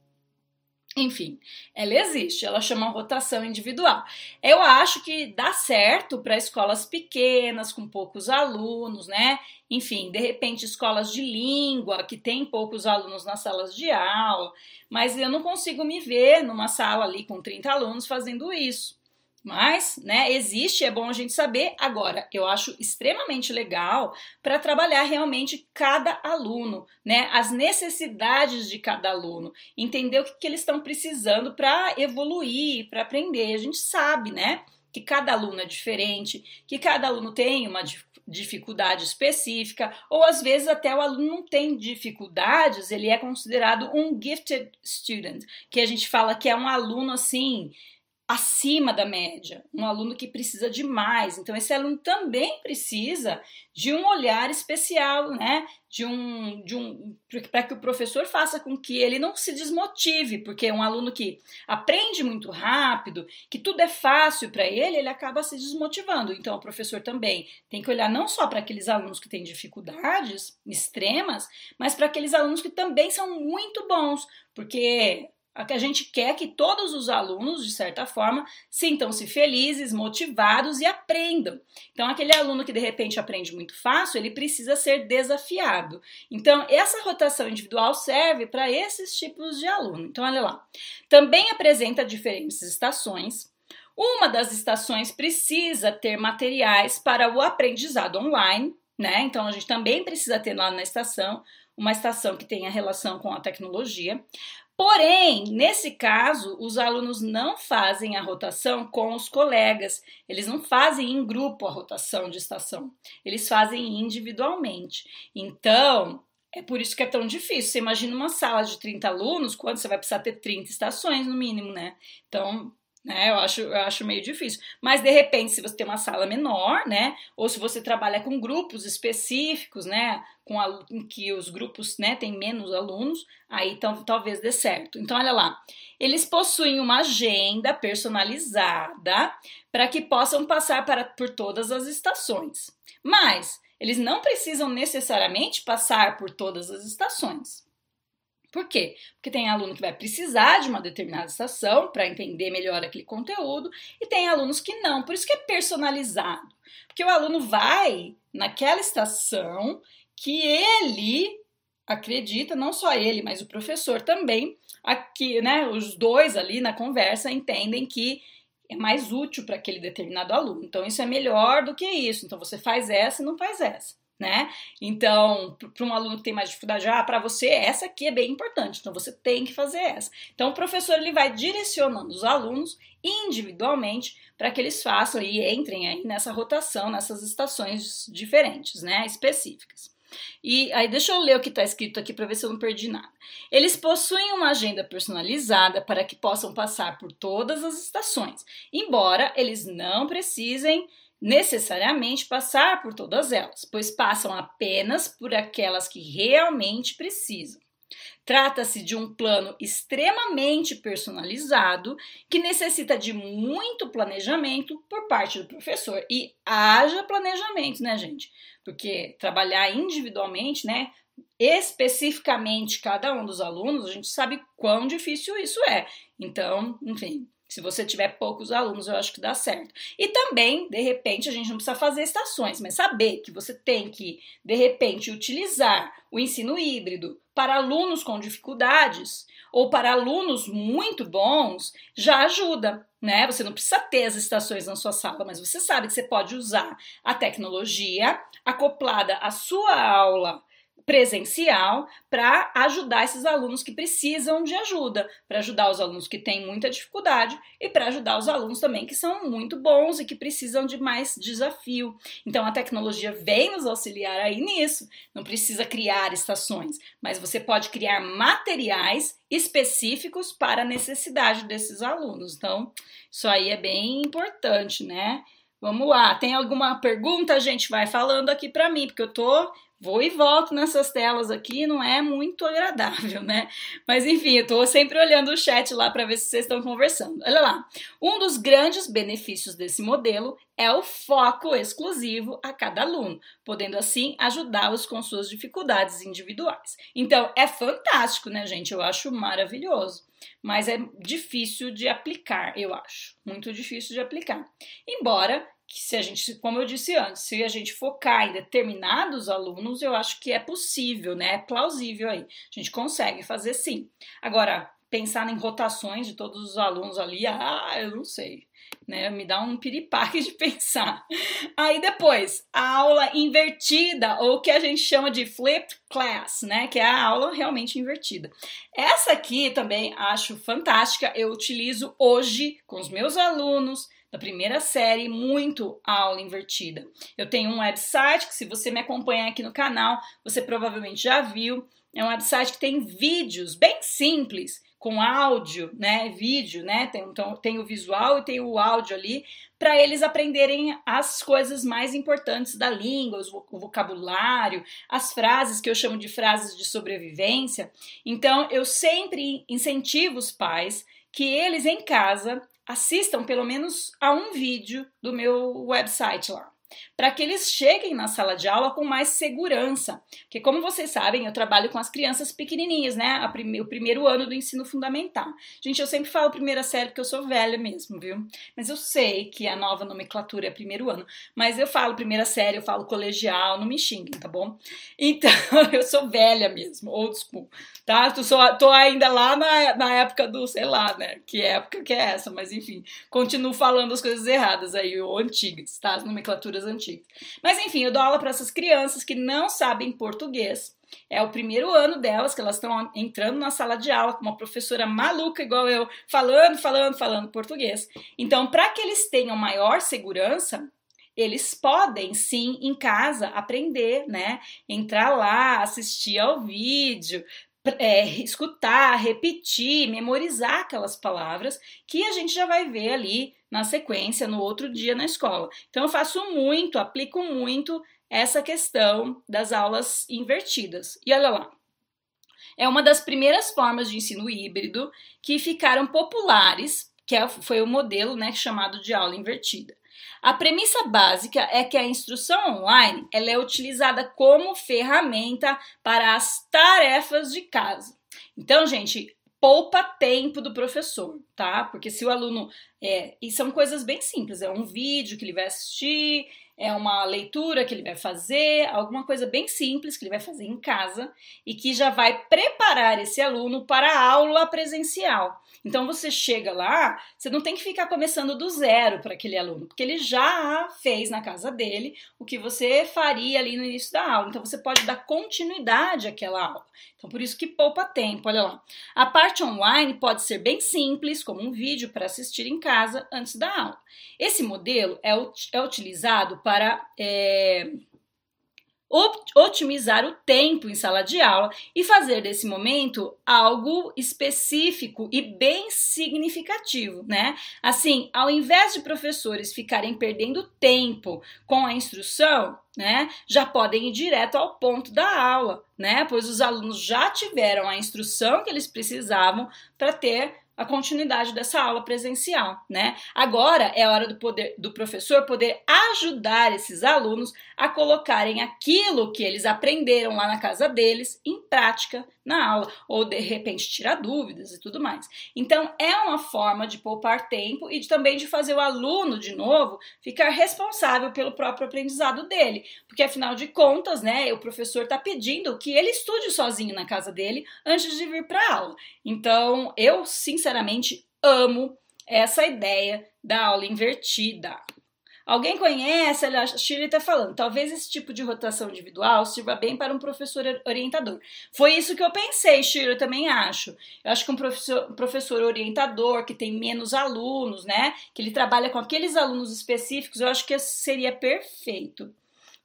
[SPEAKER 1] enfim, ela existe, ela chama rotação individual. Eu acho que dá certo para escolas pequenas, com poucos alunos, né? Enfim, de repente, escolas de língua, que tem poucos alunos nas salas de aula, mas eu não consigo me ver numa sala ali com 30 alunos fazendo isso. Mas, né, existe, é bom a gente saber. Agora, eu acho extremamente legal para trabalhar realmente cada aluno, né, as necessidades de cada aluno, entender o que, que eles estão precisando para evoluir, para aprender. A gente sabe, né, que cada aluno é diferente, que cada aluno tem uma dificuldade específica, ou às vezes até o aluno não tem dificuldades, ele é considerado um gifted student, que a gente fala que é um aluno assim acima da média, um aluno que precisa de mais. Então, esse aluno também precisa de um olhar especial, né? De um, de um para que o professor faça com que ele não se desmotive, porque um aluno que aprende muito rápido, que tudo é fácil para ele, ele acaba se desmotivando. Então, o professor também tem que olhar não só para aqueles alunos que têm dificuldades extremas, mas para aqueles alunos que também são muito bons, porque a gente quer que todos os alunos, de certa forma, sintam-se felizes, motivados e aprendam. Então, aquele aluno que de repente aprende muito fácil, ele precisa ser desafiado. Então, essa rotação individual serve para esses tipos de aluno. Então, olha lá. Também apresenta diferentes estações. Uma das estações precisa ter materiais para o aprendizado online, né? Então, a gente também precisa ter lá na estação uma estação que tenha relação com a tecnologia. Porém, nesse caso, os alunos não fazem a rotação com os colegas, eles não fazem em grupo a rotação de estação, eles fazem individualmente. Então, É por isso que é tão difícil. Você imagina uma sala de 30 alunos, quando você vai precisar ter 30 estações no mínimo, né? Então, né? Eu acho, eu acho meio difícil. Mas de repente, se você tem uma sala menor, né? Ou se você trabalha com grupos específicos, né? Com a, que os grupos, né, têm menos alunos, aí então, talvez dê certo. Então, olha lá. Eles possuem uma agenda personalizada para que possam passar para, por todas as estações. Mas eles não precisam necessariamente passar por todas as estações. Por quê? Porque tem aluno que vai precisar de uma determinada estação para entender melhor aquele conteúdo e tem alunos que não. Por isso que é personalizado. Porque o aluno vai naquela estação que ele acredita, não só ele, mas o professor também, aqui, né, os dois ali na conversa entendem que é mais útil para aquele determinado aluno. Então isso é melhor do que isso. Então você faz essa e não faz essa né? Então, para um aluno que tem mais dificuldade, ah, para você essa aqui é bem importante, então você tem que fazer essa. Então, o professor ele vai direcionando os alunos individualmente para que eles façam e entrem aí nessa rotação, nessas estações diferentes, né, específicas. E aí, deixa eu ler o que está escrito aqui para ver se eu não perdi nada. Eles possuem uma agenda personalizada para que possam passar por todas as estações, embora eles não precisem necessariamente passar por todas elas, pois passam apenas por aquelas que realmente precisam. Trata-se de um plano extremamente personalizado que necessita de muito planejamento por parte do professor. E haja planejamento, né, gente? Porque trabalhar individualmente, né, especificamente cada um dos alunos, a gente sabe quão difícil isso é. Então, enfim, se você tiver poucos alunos, eu acho que dá certo. E também, de repente, a gente não precisa fazer estações, mas saber que você tem que, de repente, utilizar o ensino híbrido para alunos com dificuldades ou para alunos muito bons já ajuda, né? Você não precisa ter as estações na sua sala, mas você sabe que você pode usar a tecnologia acoplada à sua aula presencial para ajudar esses alunos que precisam de ajuda, para ajudar os alunos que têm muita dificuldade e para ajudar os alunos também que são muito bons e que precisam de mais desafio. Então a tecnologia vem nos auxiliar aí nisso. Não precisa criar estações, mas você pode criar materiais específicos para a necessidade desses alunos. Então, isso aí é bem importante, né? Vamos lá, tem alguma pergunta? A gente vai falando aqui para mim, porque eu tô vou e volto nessas telas aqui, não é muito agradável, né? Mas enfim, eu tô sempre olhando o chat lá para ver se vocês estão conversando. Olha lá. Um dos grandes benefícios desse modelo é o foco exclusivo a cada aluno, podendo assim ajudá-los com suas dificuldades individuais. Então, é fantástico, né, gente? Eu acho maravilhoso. Mas é difícil de aplicar, eu acho. Muito difícil de aplicar. Embora que se a gente, como eu disse antes, se a gente focar em determinados alunos, eu acho que é possível, né? É plausível aí. A gente consegue fazer sim. Agora, pensar em rotações de todos os alunos ali, ah, eu não sei. Né, me dá um piripaque de pensar. Aí depois, a aula invertida, ou que a gente chama de flipped class, né, que é a aula realmente invertida. Essa aqui também acho fantástica, eu utilizo hoje com os meus alunos, da primeira série, muito aula invertida. Eu tenho um website que, se você me acompanha aqui no canal, você provavelmente já viu. É um website que tem vídeos bem simples, com áudio, né? Vídeo, né? Tem, então, tem o visual e tem o áudio ali, para eles aprenderem as coisas mais importantes da língua, o vocabulário, as frases que eu chamo de frases de sobrevivência. Então, eu sempre incentivo os pais que eles em casa assistam pelo menos a um vídeo do meu website lá para que eles cheguem na sala de aula com mais segurança. Porque, como vocês sabem, eu trabalho com as crianças pequenininhas, né? O primeiro ano do ensino fundamental. Gente, eu sempre falo primeira série porque eu sou velha mesmo, viu? Mas eu sei que a nova nomenclatura é primeiro ano. Mas eu falo primeira série, eu falo colegial, não me xinguem, tá bom? Então, eu sou velha mesmo, old school, tá? Tô, sou, tô ainda lá na, na época do, sei lá, né? Que época que é essa, mas enfim, continuo falando as coisas erradas aí, ou antigas, tá? As nomenclaturas antigas. Mas enfim, eu dou aula para essas crianças que não sabem português. É o primeiro ano delas que elas estão entrando na sala de aula com uma professora maluca igual eu, falando, falando, falando português. Então, para que eles tenham maior segurança, eles podem sim em casa aprender, né? Entrar lá, assistir ao vídeo, é, escutar, repetir, memorizar aquelas palavras que a gente já vai ver ali na sequência no outro dia na escola. Então eu faço muito, aplico muito essa questão das aulas invertidas. E olha lá, é uma das primeiras formas de ensino híbrido que ficaram populares, que é, foi o modelo né, chamado de aula invertida. A premissa básica é que a instrução online ela é utilizada como ferramenta para as tarefas de casa. Então, gente, poupa tempo do professor, tá? Porque se o aluno é, e são coisas bem simples, é um vídeo que ele vai assistir, é uma leitura que ele vai fazer, alguma coisa bem simples que ele vai fazer em casa e que já vai preparar esse aluno para a aula presencial. Então você chega lá, você não tem que ficar começando do zero para aquele aluno, porque ele já fez na casa dele o que você faria ali no início da aula. Então você pode dar continuidade àquela aula. Então por isso que poupa tempo, olha lá. A parte online pode ser bem simples, como um vídeo para assistir em casa antes da aula. Esse modelo é, é utilizado para é, otimizar o tempo em sala de aula e fazer desse momento algo específico e bem significativo, né? Assim, ao invés de professores ficarem perdendo tempo com a instrução, né, já podem ir direto ao ponto da aula, né? Pois os alunos já tiveram a instrução que eles precisavam para ter a continuidade dessa aula presencial, né? Agora é hora do poder do professor poder ajudar esses alunos a colocarem aquilo que eles aprenderam lá na casa deles em prática na aula, ou de repente tirar dúvidas e tudo mais. Então é uma forma de poupar tempo e de, também de fazer o aluno de novo ficar responsável pelo próprio aprendizado dele, porque afinal de contas, né, o professor está pedindo que ele estude sozinho na casa dele antes de vir para aula. Então eu sinceramente amo essa ideia da aula invertida. Alguém conhece? A Shirley está falando. Talvez esse tipo de rotação individual sirva bem para um professor orientador. Foi isso que eu pensei, Shirley, eu também acho. Eu acho que um professor, professor orientador que tem menos alunos, né? Que ele trabalha com aqueles alunos específicos, eu acho que seria perfeito.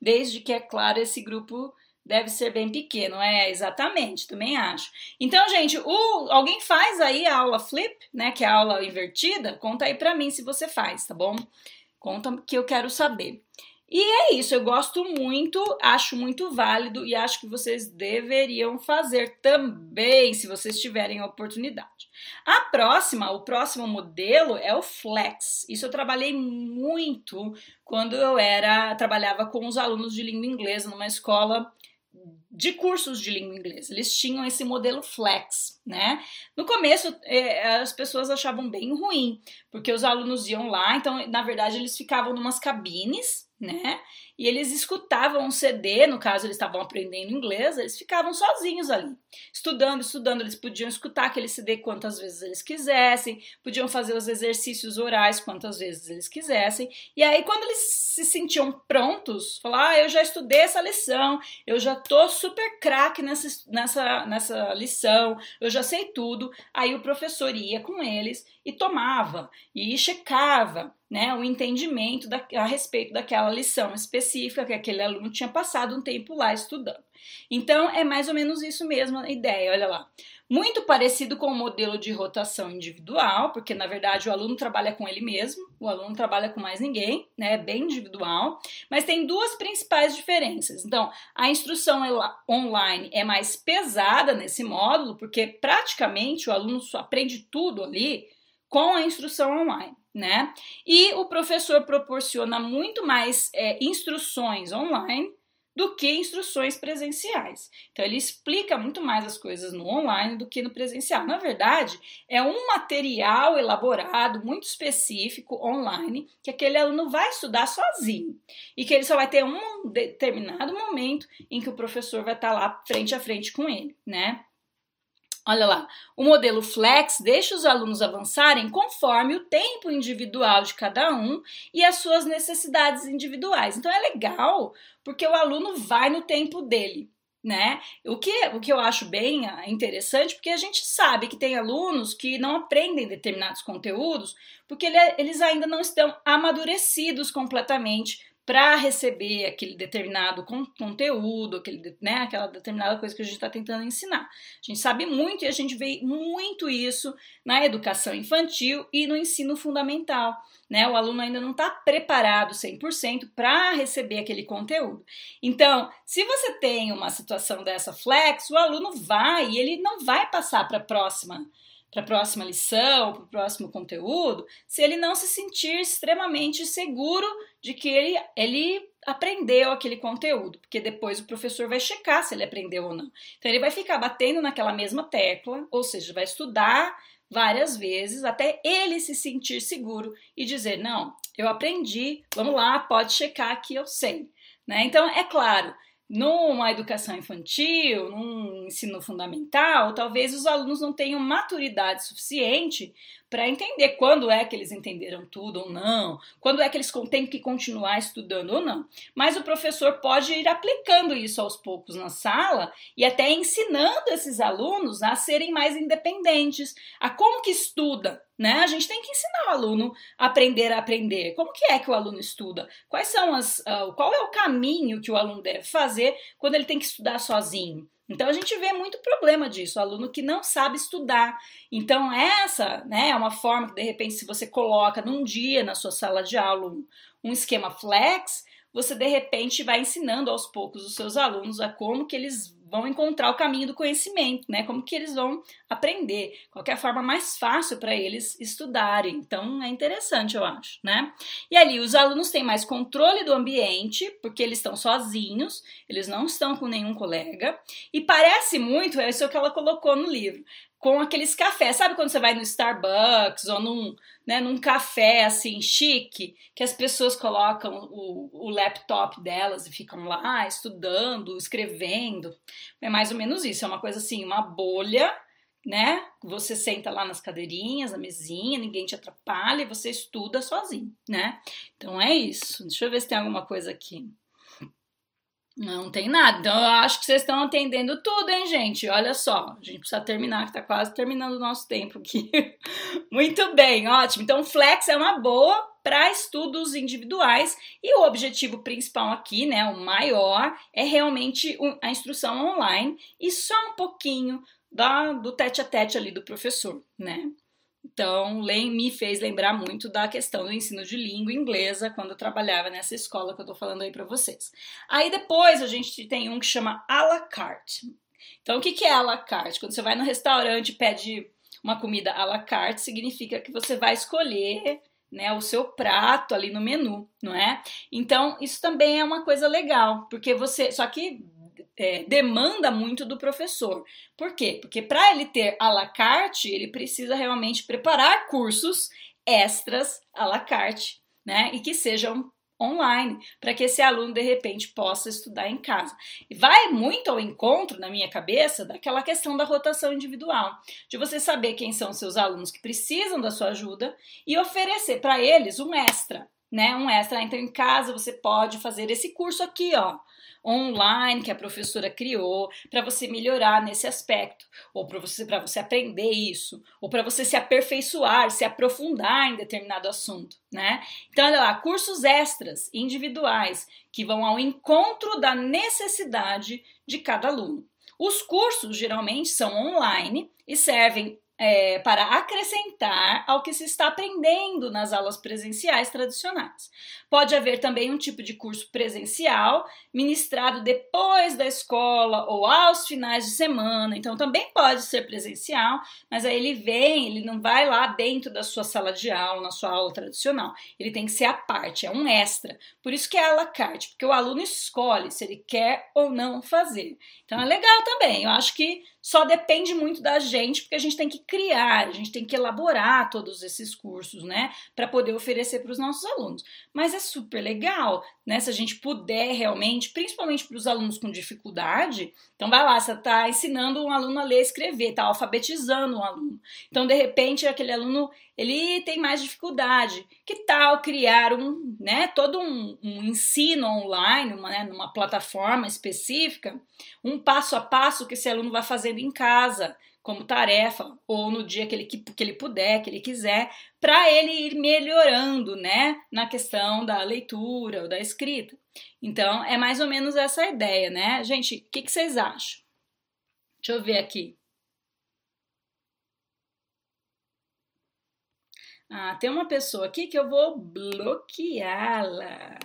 [SPEAKER 1] Desde que, é claro, esse grupo deve ser bem pequeno. É, exatamente, também acho. Então, gente, o, alguém faz aí a aula flip, né, que é a aula invertida? Conta aí pra mim se você faz, tá bom? Conta que eu quero saber. E é isso, eu gosto muito, acho muito válido e acho que vocês deveriam fazer também, se vocês tiverem a oportunidade. A próxima, o próximo modelo é o Flex. Isso eu trabalhei muito quando eu era trabalhava com os alunos de língua inglesa numa escola de cursos de língua inglesa. Eles tinham esse modelo flex, né? No começo, é, as pessoas achavam bem ruim, porque os alunos iam lá, então, na verdade, eles ficavam numas cabines, né? E eles escutavam um CD, no caso eles estavam aprendendo inglês, eles ficavam sozinhos ali, estudando, estudando. Eles podiam escutar aquele CD quantas vezes eles quisessem, podiam fazer os exercícios orais quantas vezes eles quisessem. E aí, quando eles se sentiam prontos, falar, ah, eu já estudei essa lição, eu já tô super craque nessa, nessa, nessa lição, eu já sei tudo. Aí o professor ia com eles e tomava e checava né, o entendimento da, a respeito daquela lição específica que aquele aluno tinha passado um tempo lá estudando. Então é mais ou menos isso mesmo a ideia, olha lá. Muito parecido com o modelo de rotação individual, porque na verdade o aluno trabalha com ele mesmo, o aluno trabalha com mais ninguém, né? É bem individual, mas tem duas principais diferenças. Então, a instrução online é mais pesada nesse módulo, porque praticamente o aluno só aprende tudo ali com a instrução online, né? E o professor proporciona muito mais é, instruções online do que instruções presenciais. Então ele explica muito mais as coisas no online do que no presencial. Na verdade, é um material elaborado muito específico online que aquele aluno vai estudar sozinho e que ele só vai ter um determinado momento em que o professor vai estar lá frente a frente com ele, né? Olha lá, o modelo Flex deixa os alunos avançarem conforme o tempo individual de cada um e as suas necessidades individuais. Então é legal porque o aluno vai no tempo dele, né? O que, o que eu acho bem interessante, porque a gente sabe que tem alunos que não aprendem determinados conteúdos porque ele, eles ainda não estão amadurecidos completamente para receber aquele determinado conteúdo, aquele, né, aquela determinada coisa que a gente está tentando ensinar. A gente sabe muito e a gente vê muito isso na educação infantil e no ensino fundamental. Né? O aluno ainda não está preparado 100% para receber aquele conteúdo. Então, se você tem uma situação dessa flex, o aluno vai e ele não vai passar para a próxima para a próxima lição, para o próximo conteúdo, se ele não se sentir extremamente seguro de que ele, ele aprendeu aquele conteúdo, porque depois o professor vai checar se ele aprendeu ou não. Então ele vai ficar batendo naquela mesma tecla, ou seja, vai estudar várias vezes até ele se sentir seguro e dizer: Não, eu aprendi, vamos lá, pode checar que eu sei. Né? Então, é claro, numa educação infantil, num ensino fundamental, talvez os alunos não tenham maturidade suficiente para entender quando é que eles entenderam tudo ou não, quando é que eles têm que continuar estudando ou não. Mas o professor pode ir aplicando isso aos poucos na sala e até ensinando esses alunos a serem mais independentes, a como que estuda, né? A gente tem que ensinar o aluno a aprender a aprender. Como que é que o aluno estuda? Quais são as, uh, qual é o caminho que o aluno deve fazer quando ele tem que estudar sozinho? Então a gente vê muito problema disso, aluno que não sabe estudar. Então essa, né, é uma forma que de repente se você coloca num dia na sua sala de aula um esquema flex, você de repente vai ensinando aos poucos os seus alunos a como que eles vão encontrar o caminho do conhecimento, né? Como que eles vão aprender, qual é a forma mais fácil para eles estudarem. Então é interessante, eu acho, né? E ali os alunos têm mais controle do ambiente, porque eles estão sozinhos, eles não estão com nenhum colega, e parece muito, é isso que ela colocou no livro, com aqueles cafés. Sabe quando você vai no Starbucks ou num, né, num café assim chique, que as pessoas colocam o, o laptop delas e ficam lá estudando, escrevendo? É mais ou menos isso, é uma coisa assim, uma bolha, né? Você senta lá nas cadeirinhas, na mesinha, ninguém te atrapalha e você estuda sozinho, né? Então é isso. Deixa eu ver se tem alguma coisa aqui. Não tem nada. Então eu acho que vocês estão atendendo tudo, hein, gente? Olha só, a gente precisa terminar, que tá quase terminando o nosso tempo aqui. Muito bem, ótimo. Então, Flex é uma boa para estudos individuais e o objetivo principal aqui, né, o maior, é realmente a instrução online e só um pouquinho da, do tete a tete ali do professor, né? Então, me fez lembrar muito da questão do ensino de língua inglesa quando eu trabalhava nessa escola que eu tô falando aí para vocês. Aí depois a gente tem um que chama à la carte. Então, o que é à la carte? Quando você vai no restaurante e pede uma comida à la carte, significa que você vai escolher né, o seu prato ali no menu, não é? Então, isso também é uma coisa legal, porque você. Só que é, demanda muito do professor. Por quê? Porque para ele ter à la carte, ele precisa realmente preparar cursos extras à la carte, né? E que sejam online, para que esse aluno de repente possa estudar em casa. E vai muito ao encontro, na minha cabeça, daquela questão da rotação individual, de você saber quem são seus alunos que precisam da sua ajuda e oferecer para eles um extra, né? Um extra. Então, em casa você pode fazer esse curso aqui, ó online que a professora criou para você melhorar nesse aspecto, ou para você, você aprender isso, ou para você se aperfeiçoar, se aprofundar em determinado assunto, né? Então, olha lá, cursos extras individuais que vão ao encontro da necessidade de cada aluno. Os cursos geralmente são online e servem é, para acrescentar ao que se está aprendendo nas aulas presenciais tradicionais. Pode haver também um tipo de curso presencial ministrado depois da escola ou aos finais de semana, então também pode ser presencial, mas aí ele vem, ele não vai lá dentro da sua sala de aula, na sua aula tradicional, ele tem que ser a parte, é um extra. Por isso que é a la carte, porque o aluno escolhe se ele quer ou não fazer. Então é legal também, eu acho que só depende muito da gente, porque a gente tem que criar, a gente tem que elaborar todos esses cursos, né, para poder oferecer para os nossos alunos. Mas é super legal, né, se a gente puder realmente, principalmente para os alunos com dificuldade. Então, vai lá, você está ensinando um aluno a ler e escrever, está alfabetizando um aluno. Então, de repente, aquele aluno ele tem mais dificuldade. Que tal criar um, né, todo um, um ensino online, uma, né, numa plataforma específica, um passo a passo que esse aluno vai fazendo em casa, como tarefa, ou no dia que ele, que, que ele puder, que ele quiser, para ele ir melhorando, né, na questão da leitura ou da escrita. Então, é mais ou menos essa ideia, né? Gente, o que, que vocês acham? Deixa eu ver aqui. Ah, tem uma pessoa aqui que eu vou bloqueá-la.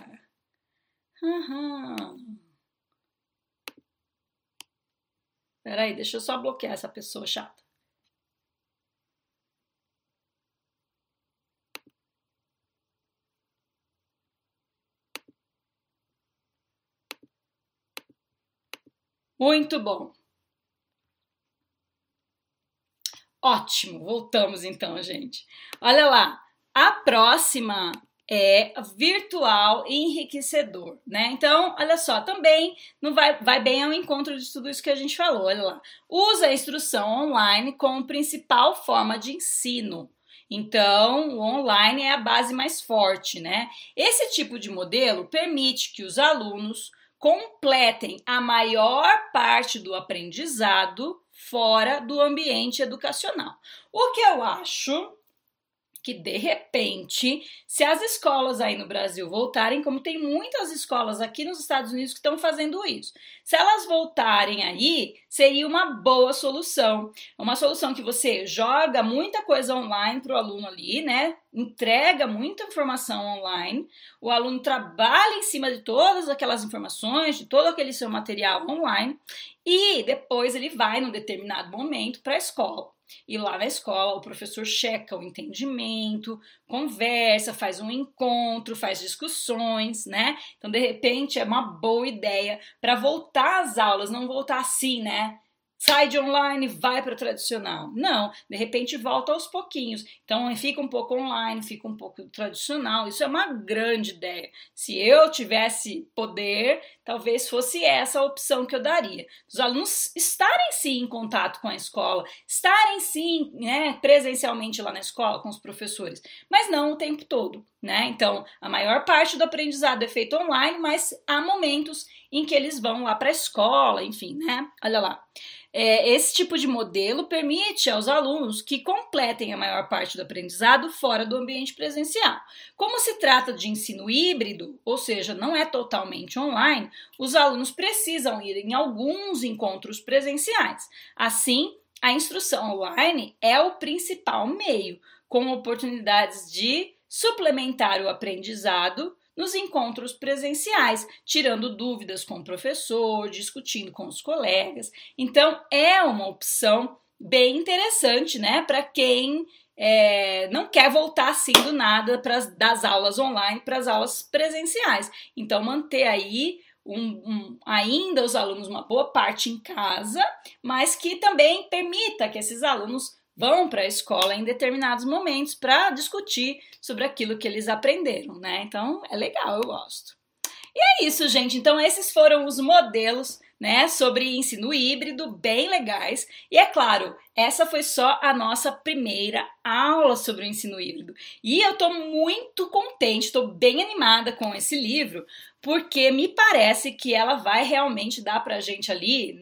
[SPEAKER 1] Uhum. Peraí, deixa eu só bloquear essa pessoa chata. Muito bom. Ótimo, voltamos então, gente. Olha lá, a próxima é virtual e enriquecedor, né? Então, olha só, também não vai, vai bem ao encontro de tudo isso que a gente falou, olha lá. Usa a instrução online como principal forma de ensino. Então, o online é a base mais forte, né? Esse tipo de modelo permite que os alunos completem a maior parte do aprendizado fora do ambiente educacional. O que eu acho que de repente, se as escolas aí no Brasil voltarem, como tem muitas escolas aqui nos Estados Unidos que estão fazendo isso, se elas voltarem aí, seria uma boa solução. Uma solução que você joga muita coisa online para o aluno ali, né? Entrega muita informação online, o aluno trabalha em cima de todas aquelas informações, de todo aquele seu material online, e depois ele vai, num determinado momento, para a escola. E lá na escola o professor checa o entendimento, conversa, faz um encontro, faz discussões, né? Então, de repente, é uma boa ideia para voltar às aulas, não voltar assim, né? Sai de online, vai para o tradicional. Não, de repente volta aos pouquinhos. Então fica um pouco online, fica um pouco tradicional. Isso é uma grande ideia. Se eu tivesse poder, talvez fosse essa a opção que eu daria. Os alunos estarem sim em contato com a escola, estarem sim né, presencialmente lá na escola com os professores, mas não o tempo todo. Né? Então, a maior parte do aprendizado é feito online, mas há momentos em que eles vão lá para a escola, enfim, né? Olha lá. É, esse tipo de modelo permite aos alunos que completem a maior parte do aprendizado fora do ambiente presencial. Como se trata de ensino híbrido, ou seja, não é totalmente online, os alunos precisam ir em alguns encontros presenciais. Assim, a instrução online é o principal meio, com oportunidades de suplementar o aprendizado nos encontros presenciais, tirando dúvidas com o professor, discutindo com os colegas. Então, é uma opção bem interessante, né, para quem é, não quer voltar assim do nada das aulas online para as aulas presenciais. Então, manter aí um, um, ainda os alunos uma boa parte em casa, mas que também permita que esses alunos vão para a escola em determinados momentos para discutir sobre aquilo que eles aprenderam, né? Então é legal, eu gosto. E é isso, gente. Então esses foram os modelos, né, sobre ensino híbrido, bem legais. E é claro, essa foi só a nossa primeira aula sobre o ensino híbrido. E eu tô muito contente, estou bem animada com esse livro, porque me parece que ela vai realmente dar pra gente ali,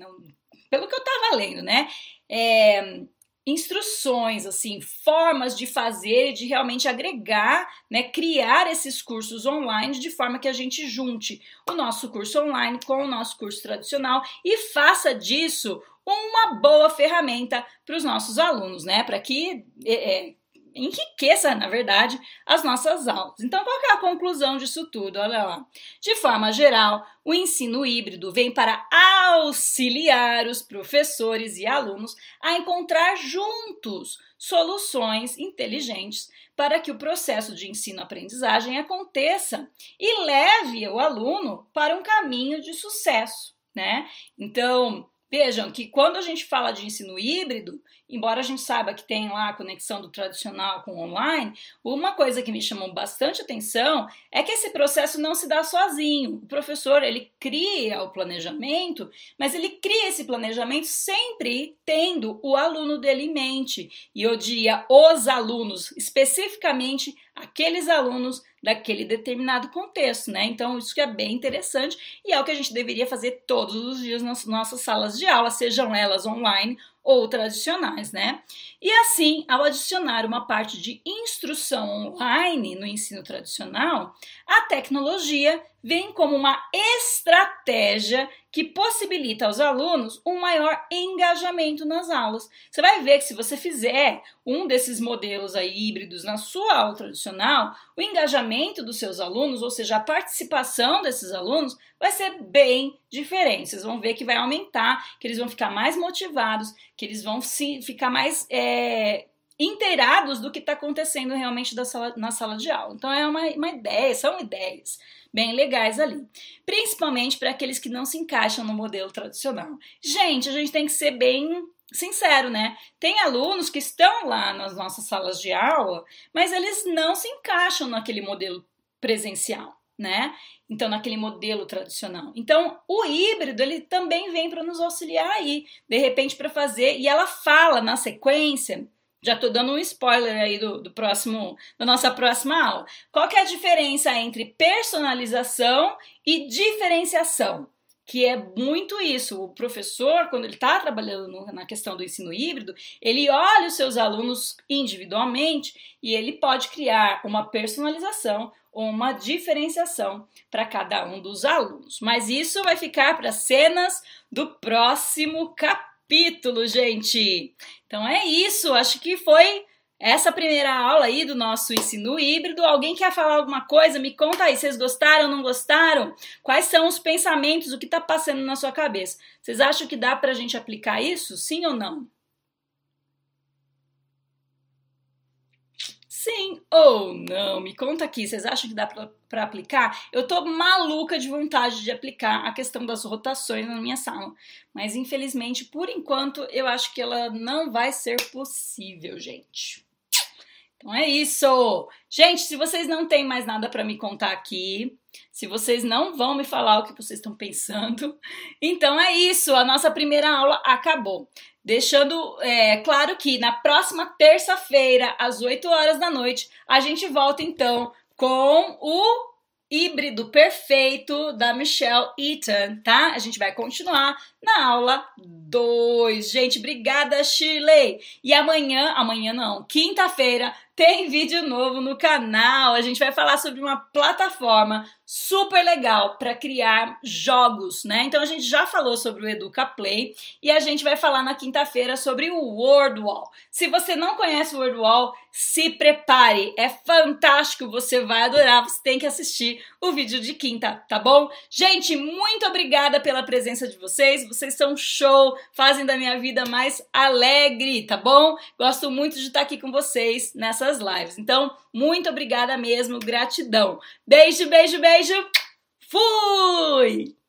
[SPEAKER 1] pelo que eu tava lendo, né? É, instruções, assim, formas de fazer e de realmente agregar, né, criar esses cursos online de forma que a gente junte o nosso curso online com o nosso curso tradicional e faça disso uma boa ferramenta para os nossos alunos, né, para que é, enriqueça, na verdade, as nossas aulas. Então, qual é a conclusão disso tudo? Olha lá. De forma geral, o ensino híbrido vem para auxiliar os professores e alunos a encontrar juntos soluções inteligentes para que o processo de ensino-aprendizagem aconteça e leve o aluno para um caminho de sucesso, né? Então, Vejam que quando a gente fala de ensino híbrido, embora a gente saiba que tem lá a conexão do tradicional com o online, uma coisa que me chamou bastante atenção é que esse processo não se dá sozinho. O professor, ele cria o planejamento, mas ele cria esse planejamento sempre tendo o aluno dele em mente. E diria os alunos, especificamente aqueles alunos daquele determinado contexto, né? Então, isso que é bem interessante e é o que a gente deveria fazer todos os dias nas nossas salas de aula, sejam elas online ou tradicionais, né? E assim, ao adicionar uma parte de instrução online no ensino tradicional, a tecnologia vem como uma estratégia que possibilita aos alunos um maior engajamento nas aulas. Você vai ver que se você fizer um desses modelos aí híbridos na sua aula tradicional, o engajamento dos seus alunos, ou seja, a participação desses alunos, vai ser bem diferente. Vocês vão ver que vai aumentar, que eles vão ficar mais motivados, que eles vão se, ficar mais é, inteirados do que está acontecendo realmente sala, na sala de aula. Então é uma, uma ideia, são ideias bem legais ali, principalmente para aqueles que não se encaixam no modelo tradicional. Gente, a gente tem que ser bem sincero, né? Tem alunos que estão lá nas nossas salas de aula, mas eles não se encaixam naquele modelo presencial, né? Então, naquele modelo tradicional. Então, o híbrido, ele também vem para nos auxiliar aí, de repente, para fazer. E ela fala na sequência já estou dando um spoiler aí do, do próximo, da nossa próxima aula. Qual que é a diferença entre personalização e diferenciação? Que é muito isso. O professor, quando ele está trabalhando no, na questão do ensino híbrido, ele olha os seus alunos individualmente e ele pode criar uma personalização ou uma diferenciação para cada um dos alunos. Mas isso vai ficar para cenas do próximo capítulo capítulo, gente. Então é isso, acho que foi essa primeira aula aí do nosso ensino híbrido. Alguém quer falar alguma coisa? Me conta aí, vocês gostaram, não gostaram? Quais são os pensamentos, o que está passando na sua cabeça? Vocês acham que dá para a gente aplicar isso? Sim ou não? Sim ou não? Me conta aqui, vocês acham que dá para aplicar? Eu tô maluca de vontade de aplicar a questão das rotações na minha sala, mas infelizmente, por enquanto, eu acho que ela não vai ser possível, gente. Então é isso. Gente, se vocês não têm mais nada para me contar aqui, se vocês não vão me falar o que vocês estão pensando, então é isso. A nossa primeira aula acabou. Deixando é, claro que na próxima terça-feira, às 8 horas da noite, a gente volta então com o híbrido perfeito da Michelle Eaton, tá? A gente vai continuar na aula 2. Gente, obrigada, Shirley. E amanhã, amanhã não, quinta-feira, tem vídeo novo no canal. A gente vai falar sobre uma plataforma super legal para criar jogos, né? Então a gente já falou sobre o Educa Play e a gente vai falar na quinta-feira sobre o Wordwall. Se você não conhece o Wordwall, se prepare, é fantástico, você vai adorar, você tem que assistir o vídeo de quinta, tá bom? Gente, muito obrigada pela presença de vocês, vocês são show, fazem da minha vida mais alegre, tá bom? Gosto muito de estar aqui com vocês nessas lives. Então, muito obrigada mesmo, gratidão. Beijo, beijo, beijo. Fui!